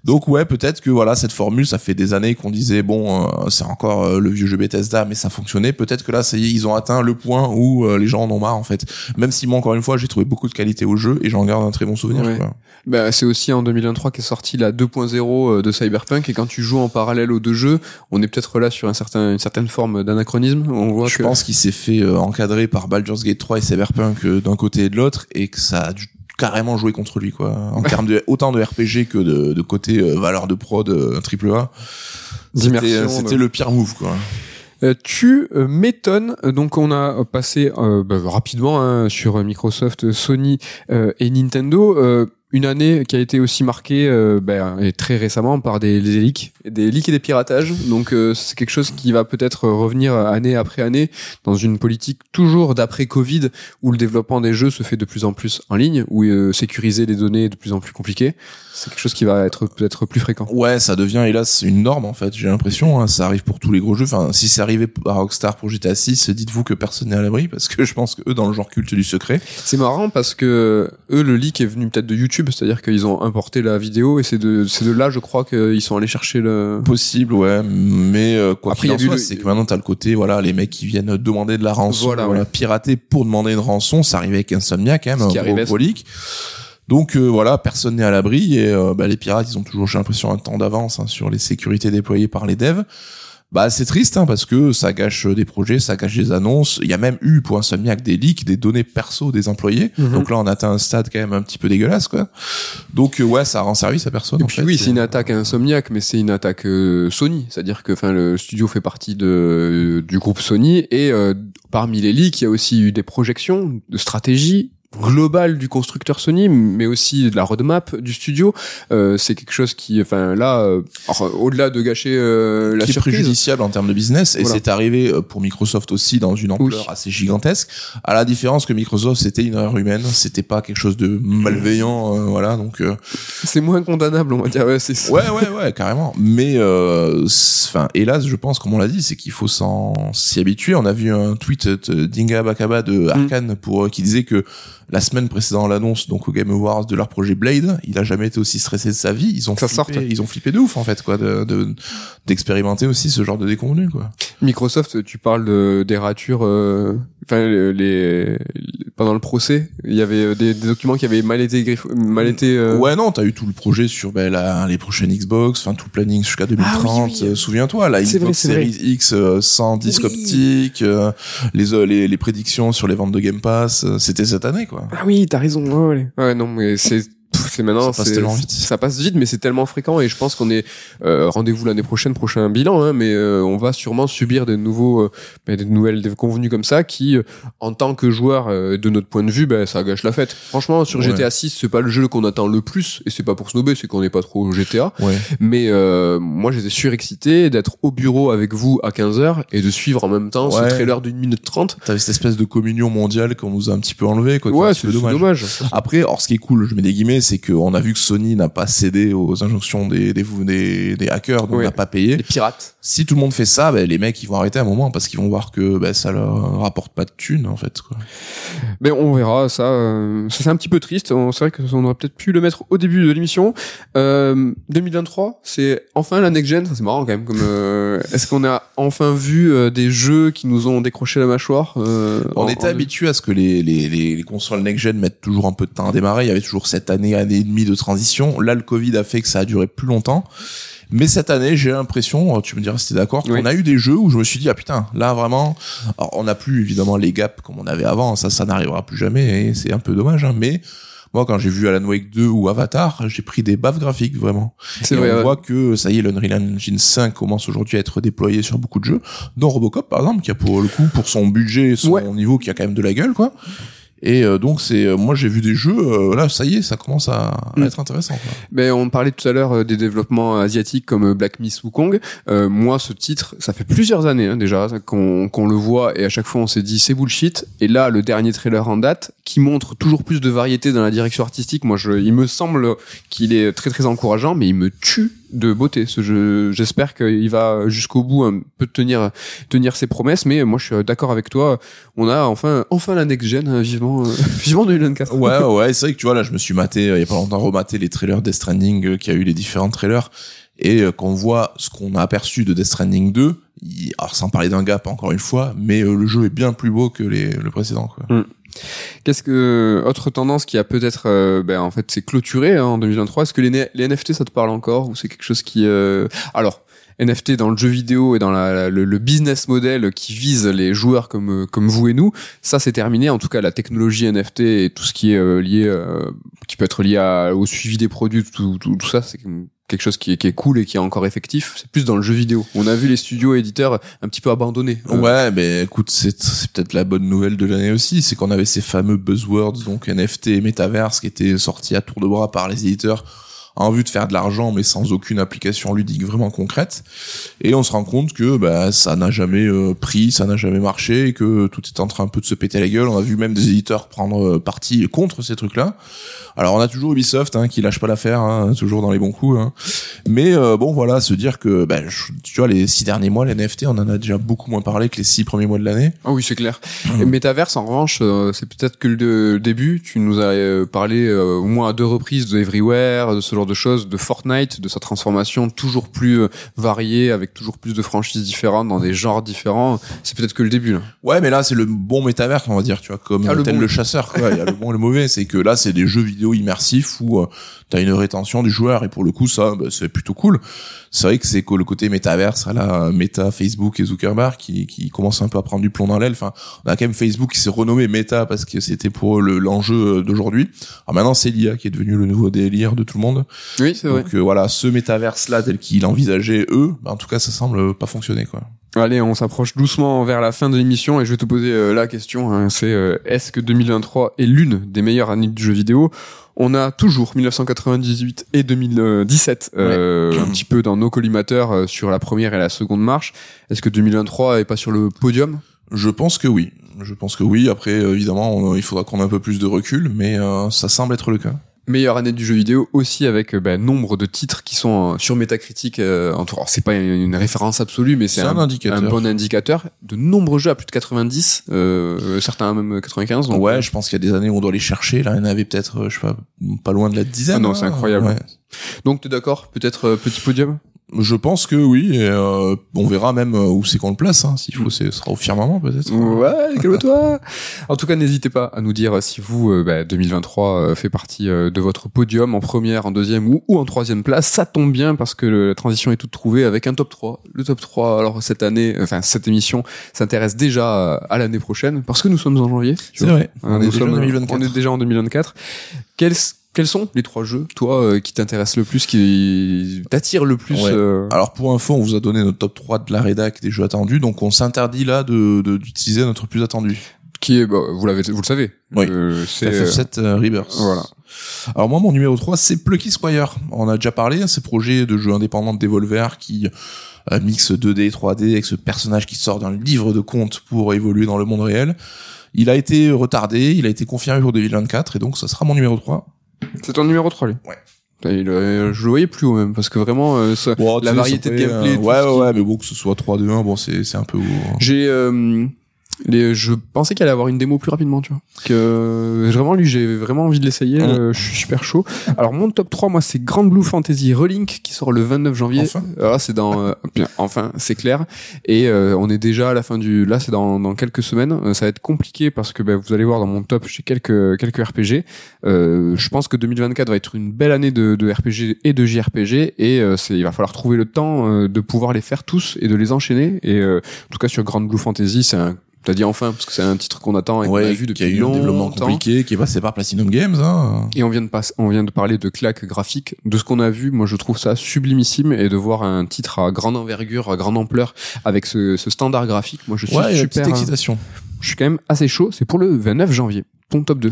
Donc ouais, peut-être que voilà cette formule, ça fait des années qu'on disait bon, euh, c'est encore euh, le vieux jeu Bethesda, mais ça fonctionnait. Peut-être que là, ça y est, ils ont atteint le point où euh, les gens en ont marre en fait. Même si moi, encore une fois, j'ai trouvé beaucoup de qualité au jeu et j'en garde un très bon souvenir. Ouais. quoi. Bah, c'est aussi en 2023 qu'est sorti la 2.0 de Cyberpunk et quand tu joues en parallèle aux deux jeux, on est peut-être là sur un certain, une certaine forme d'anachronisme. On voit Je que pense qu'il s'est fait euh, encadrer par Baldur's Gate 3 et Cyberpunk euh, d'un côté et de l'autre et que ça a dû carrément jouer contre lui quoi en termes de autant de RPG que de, de côté euh, valeur de prod euh, triple A c'était euh, de- le pire move quoi Euh, tu euh, m'étonnes. Euh, Donc on a passé euh, bah, rapidement hein, sur Microsoft, Sony euh, et Nintendo. Une année qui a été aussi marquée euh, bah, et très récemment par des, des leaks, des leaks et des piratages. Donc euh, c'est quelque chose qui va peut-être revenir année après année dans une politique toujours d'après Covid où le développement des jeux se fait de plus en plus en ligne, où euh, sécuriser les données est de plus en plus compliqué. C'est quelque chose qui va être peut-être plus fréquent. Ouais, ça devient hélas une norme en fait. J'ai l'impression, hein, ça arrive pour tous les gros jeux. Enfin, si c'est arrivé à Rockstar pour GTA 6, dites-vous que personne n'est à l'abri parce que je pense que eux, dans le genre culte du secret, C'est marrant parce que eux, le leak est venu peut-être de YouTube, c'est-à-dire qu'ils ont importé la vidéo et c'est de, c'est de là, je crois, qu'ils sont allés chercher le. possible, ouais. Mais euh, quoi Après, qu'il en soit, le- c'est que maintenant t'as le côté, voilà, les mecs qui viennent demander de la rançon, Voilà, voilà, ouais. pirater pour demander une rançon, ça arrivait avec Insomnia quand même, Ce un qui arrivait. Donc euh, voilà, personne n'est à l'abri et euh, bah, les pirates, ils ont toujours, j'ai l'impression, un temps d'avance hein, sur les sécurités déployées par les devs. Bah c'est triste hein, parce que ça gâche euh, des projets, ça gâche des annonces. Il y a même eu pour Insomniac des leaks, des données perso des employés. Mhm. Donc là on atteint un stade quand même un petit peu dégueulasse quoi. Donc euh, ouais, ça rend service à personne. Et en puis fait. oui, c'est une attaque Insomniac, mais c'est une attaque euh, Sony, c'est-à-dire que enfin le studio fait partie de du groupe Sony et euh, parmi les leaks, il y a aussi eu des projections de stratégie globale du constructeur Sony, mais aussi de la roadmap du studio. Euh, c'est quelque chose qui, enfin là, euh, au-delà de gâcher euh, la qui est surprise, préjudiciable en termes de business et Voilà. c'est arrivé euh, pour Microsoft aussi dans une ampleur Oui. assez gigantesque à la différence que Microsoft c'était une erreur humaine c'était pas quelque chose de malveillant euh, voilà donc euh, c'est moins condamnable, on va dire. Ouais, c'est ça. ouais ouais ouais carrément mais euh, enfin hélas je pense comme on l'a dit c'est qu'il faut s'en s'y habituer on a vu un tweet Dinga Bakaba Mm. de Arkane pour qui disait que la semaine précédant l'annonce donc au Game Awards de leur projet Blade il a jamais été aussi stressé de sa vie ils ont Ça flippé, sorte. ils ont flippé de ouf en fait quoi de de- d'expérimenter aussi ce genre de déconvenu quoi Microsoft, tu parles de, des ratures, euh, enfin les, les- pendant le procès, il y avait euh, des, des documents qui avaient mal été griff- mal été. euh, Ouais, non, t'as eu tout le projet sur ben, la, les prochaines Xbox, enfin tout le planning jusqu'à 2030. Ah oui, oui. euh, Souviens-toi, la Xbox vrai. Series X euh, sans disque Oui. optique, euh, les, les les prédictions sur les ventes de Game Pass, euh, c'était cette année quoi. Ah oui, t'as raison. Ouais, ouais. Ouais, non, mais c'est c'est maintenant. Ça passe tellement vite. Ça passe vite, mais c'est tellement fréquent et je pense qu'on est euh, rendez-vous l'année prochaine, prochain bilan. Hein, mais euh, on va sûrement subir des nouveaux, euh, des nouvelles des convenus comme ça qui, euh, en tant que joueur, euh, de notre point de vue, ben ça gâche la fête. Franchement, sur Ouais. GTA 6, c'est pas le jeu qu'on attend le plus et c'est pas pour snobber, c'est qu'on n'est pas trop GTA. Ouais. Mais euh, moi, j'étais surexcité d'être au bureau avec vous à 15h et de suivre en même temps Ouais. ce trailer d'une minute trente. T'avais cette espèce de communion mondiale qu'on nous a un petit peu enlevé quoi. Ouais, c'est dommage. dommage. Après, or ce qui est cool, je mets des guillemets, c'est qu'on a vu que Sony n'a pas cédé aux injonctions des des, des, des hackers, donc Ouais. n'a pas payé. Les pirates. Si tout le monde fait ça, ben, les mecs ils vont arrêter à un moment parce qu'ils vont voir que ben, ça leur rapporte pas de thunes en fait. Quoi. Mais on verra ça. euh, ça c'est un petit peu triste. On- C'est vrai qu'on aurait peut-être pu le mettre au début de l'émission. Euh, 2023, c'est enfin la next gen. C'est marrant quand même. Comme euh, est-ce qu'on a enfin vu euh, des jeux qui nous ont décroché la mâchoire euh, On en- était en- habitué à ce que les, les, les, les consoles next-gen mettent toujours un peu de temps à démarrer. Il y avait toujours cette année, année et demie de transition. Là, le Covid a fait que ça a duré plus longtemps. Mais cette année, j'ai l'impression, tu me diras si t'es d'accord, Oui. qu'on a eu des jeux où je me suis dit, ah putain, là vraiment, alors, on n'a plus évidemment les gaps comme on avait avant, ça, ça n'arrivera plus jamais, et c'est un peu dommage, hein, mais moi, quand j'ai vu Alan Wake 2 ou Avatar, j'ai pris des baffes graphiques, vraiment. C'est vrai. on ouais. voit que ça y est, l'Unreal Engine 5 commence aujourd'hui à être déployé sur beaucoup de jeux, dont Robocop par exemple, qui a pour le coup, pour son budget, et son Ouais. niveau, qui a quand même de la gueule, quoi. Et euh, donc c'est, euh, moi j'ai vu des jeux, euh, là ça y est, ça commence à, à Mm. être intéressant. Quoi. Mais on parlait tout à l'heure euh, des développements asiatiques comme euh, Black Myth Wukong. Euh, moi, ce titre, ça fait plusieurs années hein, déjà qu'on qu'on le voit et à chaque fois on s'est dit c'est bullshit. Et là, le dernier trailer en date qui montre toujours plus de variété dans la direction artistique. Moi, je, il me semble qu'il est très très encourageant, mais il me tue de beauté ce jeu. J'espère qu'il va jusqu'au bout un peu tenir tenir ses promesses. Mais moi, je suis d'accord avec toi. On a enfin enfin la next gen hein, vivement euh, vivement 2024. Ouais, ouais, c'est vrai que tu vois, là je me suis maté, euh, il y a pas longtemps, rematé les trailers Death Stranding, euh, qui a eu les différents trailers, et euh, qu'on voit ce qu'on a aperçu de Death Stranding 2, il- alors sans parler d'un gap encore une fois, mais le jeu est bien plus beau que les, le précédent. Quoi. Qu'est-ce que autre tendance qui a peut-être euh, ben en fait c'est clôturé hein, en 2023 Est-ce que les, NFT ça te parle encore ou c'est quelque chose qui euh... alors NFT dans le jeu vidéo et dans la, le, business model qui vise les joueurs comme euh, comme vous et nous, ça c'est terminé. En tout cas, la technologie NFT et tout ce qui est euh, lié, euh, qui peut être lié au suivi des produits, tout, tout, tout ça, c'est quelque chose qui est, cool et qui est encore effectif. C'est plus dans le jeu vidéo. On a vu les studios éditeurs un petit peu abandonnés. Euh, Ouais, mais écoute, c'est c'est peut-être la bonne nouvelle de l'année aussi, c'est qu'on avait ces fameux buzzwords, donc NFT et Metaverse, qui étaient sortis à tour de bras par les éditeurs en vue de faire de l'argent, mais sans aucune application ludique vraiment concrète. Et on se rend compte que bah, ça n'a jamais euh, pris, ça n'a jamais marché, et que tout est en train un peu de se péter la gueule. On a vu même des éditeurs prendre euh, parti contre ces trucs-là. Alors on a toujours Ubisoft hein, qui lâche pas l'affaire, hein, toujours dans les bons coups. Hein. Mais euh, bon voilà, se dire que bah, je- tu vois les six derniers mois, les NFT, on en a déjà beaucoup moins parlé que les six premiers mois de l'année. Ah oui, c'est clair. Et Metaverse, en revanche, euh, c'est peut-être que le début. Tu nous as euh, parlé euh, au moins à deux reprises de Everywhere, de ce genre de choses, de Fortnite, de sa transformation toujours plus euh, variée, avec toujours plus de franchises différentes, dans des genres différents. C'est peut-être que le début. Là. Ouais, mais là c'est le bon métavers, on va dire, tu vois, comme Ah, le tel bon. le chasseur. Quoi. Il y a le bon et le mauvais, c'est que là c'est des jeux vidéo immersifs où euh, t'as une rétention du joueur et pour le coup ça bah, c'est plutôt cool. C'est vrai que c'est que le côté métaverse à la Meta, Facebook et Zuckerberg qui, qui commence un peu à prendre du plomb dans l'aile. Enfin, on a quand même Facebook qui s'est renommé Meta parce que c'était pour le- l'enjeu d'aujourd'hui. Alors maintenant c'est l'IA qui est devenu le nouveau délire de tout le monde. Oui, c'est vrai. Donc euh, voilà, ce métaverse là tel qu'il envisageait eux, bah, en tout cas ça semble pas fonctionner quoi. Allez, on s'approche doucement vers la fin de l'émission et je vais te poser euh, la question. hein, c'est euh, est-ce que 2023 est l'une des meilleures années du jeu vidéo? On a toujours 1998 et 2017 euh, un petit peu dans nos collimateurs sur la première et la seconde marche. Est-ce que 2023 est pas sur le podium? Je pense que oui. Je pense que oui. Après, évidemment, on- il faudra qu'on ait un peu plus de recul, mais euh, ça semble être le cas. Meilleure année du jeu vidéo aussi avec ben, nombre de titres qui sont euh, sur Metacritic. Euh, en tout- alors, c'est pas une, référence absolue, mais c'est un un, bon indicateur. De nombreux jeux à plus de 90, euh, certains même 95. donc, ouais, euh, je pense qu'il y a des années où on doit les chercher. Là, il y en avait peut-être, je sais pas, pas loin de la dizaine. Ah non, hein. c'est incroyable. Ouais. Donc t'es d'accord Peut-être euh, petit podium? Je pense que oui, et euh, on verra même euh, où c'est qu'on le place. Hein. S'il faut, ce sera au firmament peut-être. Ouais, calme-toi. en tout cas, n'hésitez pas à nous dire si vous, euh, bah, 2023 euh, fait partie euh, de votre podium en première, en deuxième ou, ou en troisième place. Ça tombe bien parce que le- la transition est toute trouvée avec un top 3. Le top 3, alors cette année, enfin cette émission s'intéresse déjà à, l'année prochaine parce que nous sommes en janvier. C'est vrai. Hein, On est nous déjà en sommes- 2024. On est déjà en 2024. Quels, quels sont les trois jeux, toi, euh, qui t'intéressent le plus, qui t'attirent le plus Ouais. euh, Alors pour info, on vous a donné notre top 3 de la rédac des jeux attendus, donc on s'interdit là de de- d'utiliser notre plus attendu. Qui est, bah, vous l'avez, vous le savez. Oui. Euh, c'est euh, FF7 euh, Rebirth. voilà. Alors moi, mon numéro 3, c'est Plucky Squire. On a déjà parlé, hein, ce projet de jeu indépendant de Devolver qui euh, mixe 2D et 3D avec ce personnage qui sort d'un livre de contes pour évoluer dans le monde réel. Il a été retardé, il a été confirmé pour 2024 et donc ça sera mon numéro 3. C'est ton numéro 3, lui. Ouais. Il, euh, je le voyais plus haut même parce que vraiment euh, ça- la variété de gameplay. euh, ouais, ouais, qui- mais bon, que ce soit 3-2-1, bon, c'est c'est un peu... haut. J'ai euh, les, je pensais qu'il allait avoir une démo plus rapidement, tu vois. Que vraiment lui, j'ai vraiment envie de l'essayer. Euh, je suis super chaud. Alors mon top 3, moi, c'est Grand Blue Fantasy Relink qui sort le 29 janvier. Enfin. Ah, c'est dans euh, enfin, c'est clair. Et euh, on est déjà à la fin du. Là, c'est dans, dans quelques semaines. Euh, ça va être compliqué parce que bah, vous allez voir dans mon top, j'ai quelques quelques RPG. Euh, je pense que 2024 va être une belle année de, de RPG et de JRPG. Et euh, c'est, il va falloir trouver le temps euh, de pouvoir les faire tous et de les enchaîner. Et euh, en tout cas, sur Grand Blue Fantasy, c'est un. T'as dit enfin parce que c'est un titre qu'on attend et qu'on a vu qui depuis a eu un développement compliqué, qui est passé par Platinum Games. Hein. Et on vient de passer, on vient de parler de claques graphiques. De ce qu'on a vu, moi je trouve ça sublimissime et de voir un titre à grande envergure, à grande ampleur, avec ce, ce standard graphique. Moi je suis Ouais, super. petite excitation. Je suis quand même assez chaud. C'est pour le 29 janvier. Ton top 2.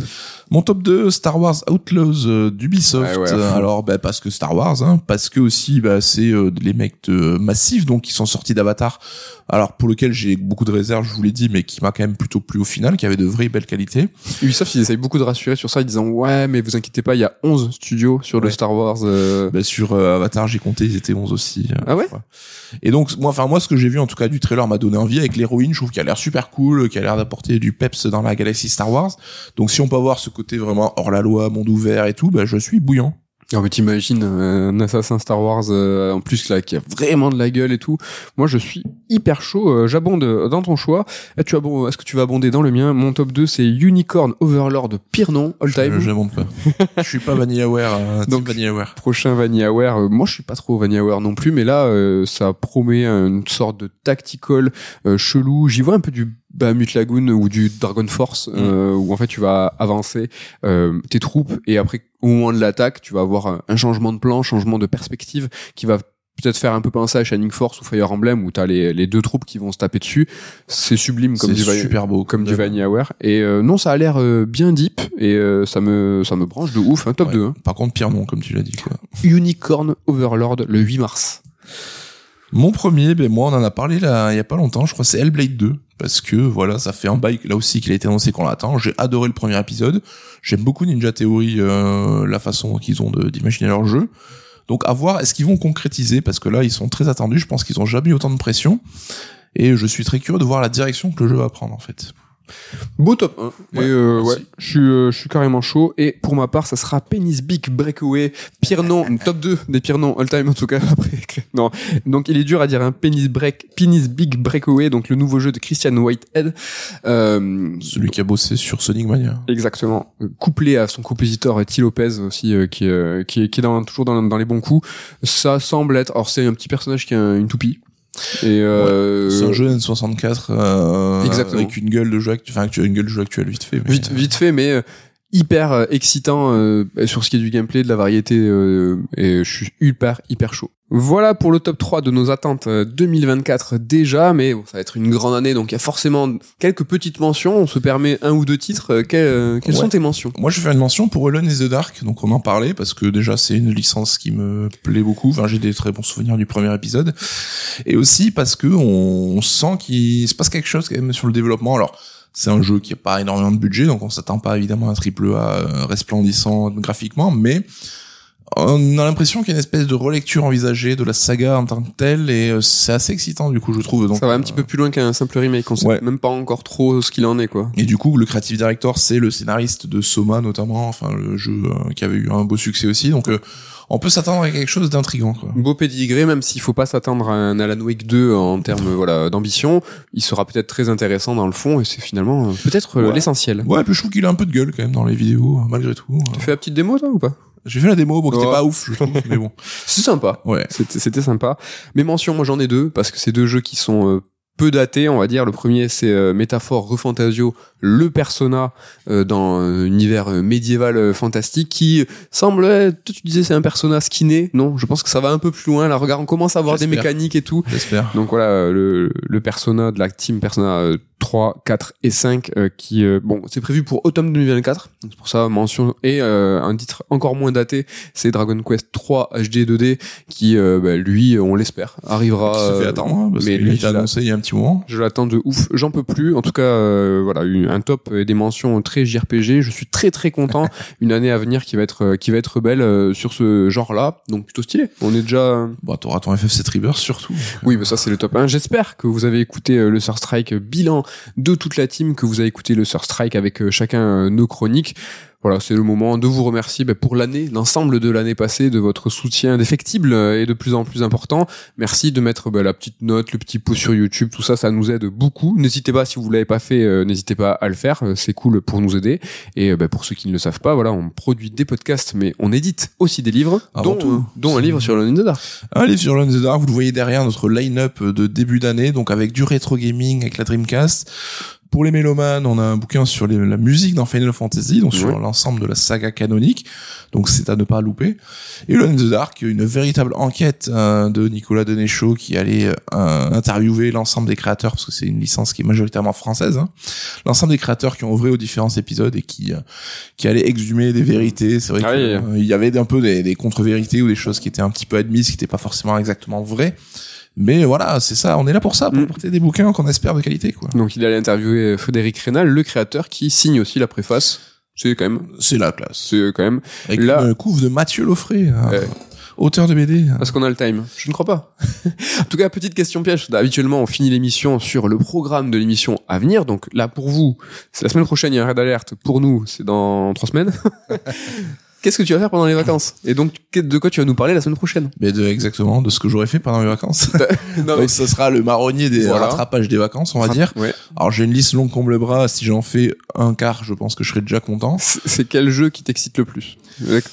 Mon top 2, Star Wars Outlaws euh, d'Ubisoft. Ouais, ouais. Euh, Alors, bah, parce que Star Wars, hein, parce que aussi, bah, c'est euh, les mecs de Massif, donc qui sont sortis d'Avatar. Alors, pour lequel j'ai beaucoup de réserves, je vous l'ai dit, mais qui m'a quand même plutôt plu au final, qui avait de vraies belles qualités. Ubisoft, ils essayent beaucoup de rassurer sur ça, en disant ouais, mais vous inquiétez pas, il y a 11 studios sur le. Star Wars. euh, Bah, sur euh, Avatar, j'ai compté, ils étaient 11 aussi. euh, Ah ouais? Et donc, moi, enfin, moi, ce que j'ai vu, en tout cas, du trailer m'a donné envie avec l'héroïne. Je trouve qu'elle a l'air super cool, qu'elle a l'air d'apporter du peps dans la galaxie Star Wars. Donc, si on peut avoir ce côté vraiment hors la loi, monde ouvert et tout, bah, je suis bouillant. Non mais t'imagines euh, un assassin Star Wars euh, en plus là qui a vraiment de la gueule et tout. Moi je suis hyper chaud, euh, j'abonde dans ton choix. Et tu abondes- Est-ce que tu vas abonder dans le mien? Mon top 2 c'est Unicorn Overlord Pire nom All Time. je monte pas. je suis pas VanillaWare, euh, team Donc- VanillaWare. Prochain VanillaWare. Euh, moi je suis pas trop VanillaWare non plus, mais là euh, ça promet une sorte de tactical euh, chelou. J'y vois un peu du Bahamut Lagoon ou du Dragon Force euh, où en fait tu vas avancer euh, tes troupes et après au moment de l'attaque tu vas avoir un, changement de plan, changement de perspective qui va peut-être faire un peu penser à Shining Force ou Fire Emblem où t'as les, les deux troupes qui vont se taper dessus. C'est sublime comme du super beau. comme du VanillaWare et euh, non ça a l'air euh, bien deep et euh, ça me ça me branche de ouf un top Ouais. 2 hein. Par contre, pire nom, comme tu l'as dit, quoi. Unicorn Overlord le 8 mars. Mon premier, ben moi on en a parlé là il y a pas longtemps, je crois c'est Hellblade 2 parce que voilà, ça fait un bail là aussi qu'il a été annoncé qu'on l'attend. J'ai adoré le premier épisode. J'aime beaucoup Ninja Theory euh, la façon qu'ils ont d'imaginer leur jeu. Donc à voir est-ce qu'ils vont concrétiser? Parce que là ils sont très attendus, je pense qu'ils ont jamais eu autant de pression et je suis très curieux de voir la direction que le jeu va prendre en fait. Beau top 1. Ouais, et euh, ouais, je suis, euh, je suis carrément chaud. Et pour ma part, ça sera Penis Big Breakaway. Pire nom, top 2 des pires noms all time en tout cas. Après, non. Donc il est dur à dire un Penis Break, Penis Big Breakaway, donc le nouveau jeu de Christian Whitehead. Euh, Celui qui a bossé sur Sonic Mania. Exactement. Couplé à son compositeur euh, T. Lopez aussi, qui, euh, qui est, qui est dans, toujours dans, dans les bons coups. Ça semble être. Alors c'est un petit personnage qui a un- une toupie. Et euh, C'est un jeu N64 euh, Exactement. avec une gueule de jeu enfin une gueule de jeu actuelle vite fait. mais- vite, vite fait, mais euh, hyper euh, excitant euh, sur ce qui est du gameplay, de la variété, euh, et je suis hyper, hyper chaud. Voilà pour le top 3 de nos attentes euh, 2024 déjà, mais bon, ça va être une grande année, donc il y a forcément quelques petites mentions. On se permet un ou deux titres. Euh, quelles euh, quelles Ouais. sont tes mentions? Moi, je vais faire une mention pour Alone in the Dark, donc on en parlait parce que déjà c'est une licence qui me plaît beaucoup. Enfin, j'ai des très bons souvenirs du premier épisode, et aussi parce que on sent qu'il se passe quelque chose quand même sur le développement. Alors, c'est un jeu qui a pas énormément de budget, donc on s'attend pas évidemment à un triple A euh, resplendissant graphiquement, mais On a l'impression qu'il y a une espèce de relecture envisagée de la saga en tant que telle et euh, c'est assez excitant du coup je trouve. Donc, ça va un petit peu plus loin qu'un simple remake. On sait Ouais. même pas encore trop ce qu'il en est quoi. Et du coup, le creative director, c'est le scénariste de Soma notamment, enfin le jeu euh, qui avait eu un beau succès aussi. Donc, euh, on peut s'attendre à quelque chose d'intrigant. Quoi. Beau pédigré, même s'il faut pas s'attendre à un Alan Wake 2 en termes voilà d'ambition, il sera peut-être très intéressant dans le fond et c'est finalement euh, peut-être euh, Ouais. l'essentiel. Ouais, puis je trouve qu'il a un peu de gueule quand même dans les vidéos, euh, malgré tout. Tu fais la petite démo toi ou pas? J'ai fait la démo, bon, qui était Ouais. pas ouf, je trouve, mais bon. C'est sympa. Ouais. C'était c'était sympa. Mes mentions, moi j'en ai deux parce que c'est deux jeux qui sont euh, peu datés, on va dire. Le premier c'est euh, Métaphore Refantasio, le persona euh, dans un univers euh, médiéval euh, fantastique qui semble, euh, toi, tu disais c'est un persona skinné. Non, je pense que ça va un peu plus loin. Là, regarde, on commence à avoir des mécaniques et tout. J'espère. Donc voilà, euh, le, le persona de la team Persona euh, 3, 4 et 5 euh, qui euh, bon, c'est prévu pour automne 2024. Donc c'est pour ça mention et euh, un titre encore moins daté, c'est Dragon Quest 3 HD 2D qui euh, bah, lui, on l'espère, arrivera se fait euh, attendre, hein, parce mais a lui, je l'a- annoncé il y a un je l'attends de ouf, j'en peux plus. En tout cas, euh, voilà, un top et des mentions très JRPG. Je suis très très content. une année à venir qui va être euh, qui va être belle euh, sur ce genre-là. Donc plutôt stylé. On est déjà Bon, t'auras ton FF7 Rebirth surtout. oui, mais ça c'est le top 1. J'espère que vous avez écouté le Surstrike bilan de toute la team, que vous avez écouté le Surstrike avec euh, chacun nos chroniques. Voilà, c'est le moment de vous remercier bah, pour l'année, l'ensemble de l'année passée, de votre soutien indéfectible euh, et de plus en plus important. Merci de mettre bah, la petite note, le petit pouce sur YouTube, tout ça, ça nous aide beaucoup. N'hésitez pas, si vous l'avez pas fait, euh, n'hésitez pas à le faire, euh, c'est cool pour nous aider. Et bah, pour ceux qui ne le savent pas, voilà, on produit des podcasts, mais on édite aussi des livres, Avant dont, tout. dont un livre sur Alone in the Dark. Un livre sur Lone the Dark, vous le voyez derrière notre line-up de début d'année, donc avec du rétro gaming, avec la Dreamcast. Pour les mélomanes, on a un bouquin sur les- la musique dans Final Fantasy, donc sur l'ensemble de la saga canonique, donc c'est à ne pas louper. Et Lone the Dark, une véritable enquête euh, de Nicolas Denéchaud qui allait euh, interviewer l'ensemble des créateurs, parce que c'est une licence qui est majoritairement française, hein. l'ensemble des créateurs qui ont œuvré aux différents épisodes et qui euh, qui allaient exhumer des vérités. C'est vrai Ah qu'il oui. y avait un peu des, des contre-vérités ou des choses qui étaient un petit peu admises, qui n'étaient pas forcément exactement vraies. Mais voilà, c'est ça, on est là pour ça, pour Mm. porter des bouquins qu'on espère de qualité, quoi. Donc il allait interviewer euh, Frédéric Rénal, le créateur, qui signe aussi la préface. C'est quand même, C'est la classe. c'est quand même, Avec Là- une couve de Mathieu Loffré, hein, Ouais. auteur de BD. parce qu'on a le time. Je ne crois pas. en tout cas, petite question piège. Habituellement, on finit l'émission sur le programme de l'émission à venir. Donc là, pour vous, c'est la semaine prochaine, il y a un raid alerte. Pour nous, c'est dans trois semaines. Qu'est-ce que tu vas faire pendant les vacances? Et donc, de quoi tu vas nous parler la semaine prochaine? Mais de, exactement, de ce que j'aurais fait pendant mes vacances. Non, Donc ça sera le marronnier des Voilà. rattrapages des vacances, on va dire. Ouais. Alors j'ai une liste longue comme le bras, si j'en fais un quart, je pense que je serai déjà content. C'est quel jeu qui t'excite le plus?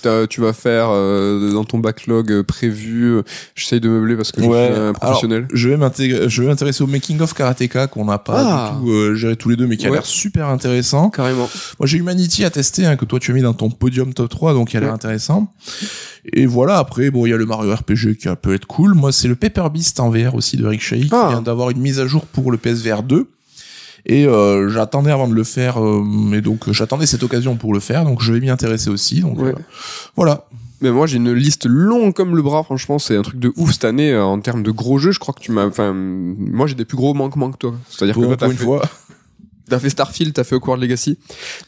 Que tu vas faire euh, dans ton backlog euh, prévu. euh, J'essaye de meubler parce que je suis un professionnel. Alors, je vais m'intégrer, je vais m'intéresser au making of Karateka qu'on n'a pas Ah. du tout euh, géré tous les deux, mais qui a l'air super intéressant. Carrément. Moi, j'ai Humanity à tester, hein, que toi tu as mis dans ton podium top 3, donc il a l'air Ouais. intéressant. Et voilà, après, bon, il y a le Mario RPG qui peut être cool. Moi, c'est le Paper Beast en VR aussi de Rick Shea, qui Ah. vient d'avoir une mise à jour pour le PSVR 2. Et euh, j'attendais avant de le faire, euh, et donc euh, j'attendais cette occasion pour le faire, donc je vais m'y intéresser aussi. Donc Ouais. euh, voilà. Mais moi j'ai une liste longue comme le bras, franchement c'est un truc de ouf cette année euh, en termes de gros jeux. Je crois que tu m'as, enfin moi j'ai des plus gros manquements que toi. C'est-à-dire que Pour, toi pour t'as une fait, fois. T'as fait Starfield, t'as fait Hogwarts Legacy.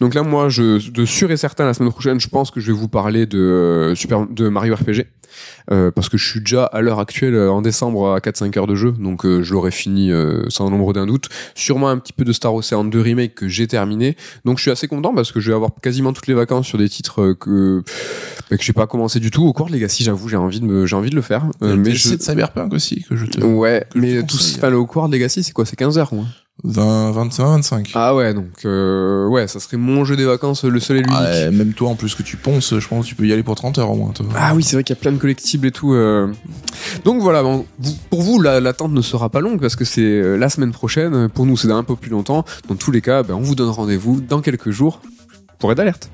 Donc là moi je de sûr et certain la semaine prochaine je pense que je vais vous parler de euh, Super de Mario RPG. Euh, parce que je suis déjà à l'heure actuelle euh, en décembre à 4-5 heures de jeu, donc euh, je l'aurai fini euh, sans nombre d'un doute. Sûrement un petit peu de Star Ocean 2 Remake que j'ai terminé, donc je suis assez content parce que je vais avoir quasiment toutes les vacances sur des titres que bah, que j'ai pas commencé du tout. Au cours de Legacy, j'avoue, j'ai envie de me j'ai envie de le faire, Euh, mais je de Cyberpunk aussi, que je te... ouais, que mais tout enfin, le Hogwarts Legacy, c'est quoi? C'est 15 heures, quoi. 20, 25, 25. Ah ouais, donc euh, ouais, ça serait mon jeu des vacances, le seul et l'unique. Ah, même toi, en plus que tu ponces, je pense que tu peux y aller pour 30 heures au moins. Toi. Ah oui, c'est vrai qu'il y a plein de collectibles et tout. euh. Donc voilà, bon, vous- pour vous, la- l'attente ne sera pas longue parce que c'est euh, la semaine prochaine. Pour nous, c'est un peu plus longtemps. Dans tous les cas, ben, on vous donne rendez-vous dans quelques jours pour être alerte.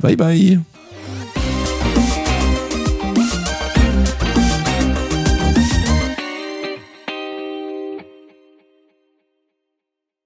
Bye bye.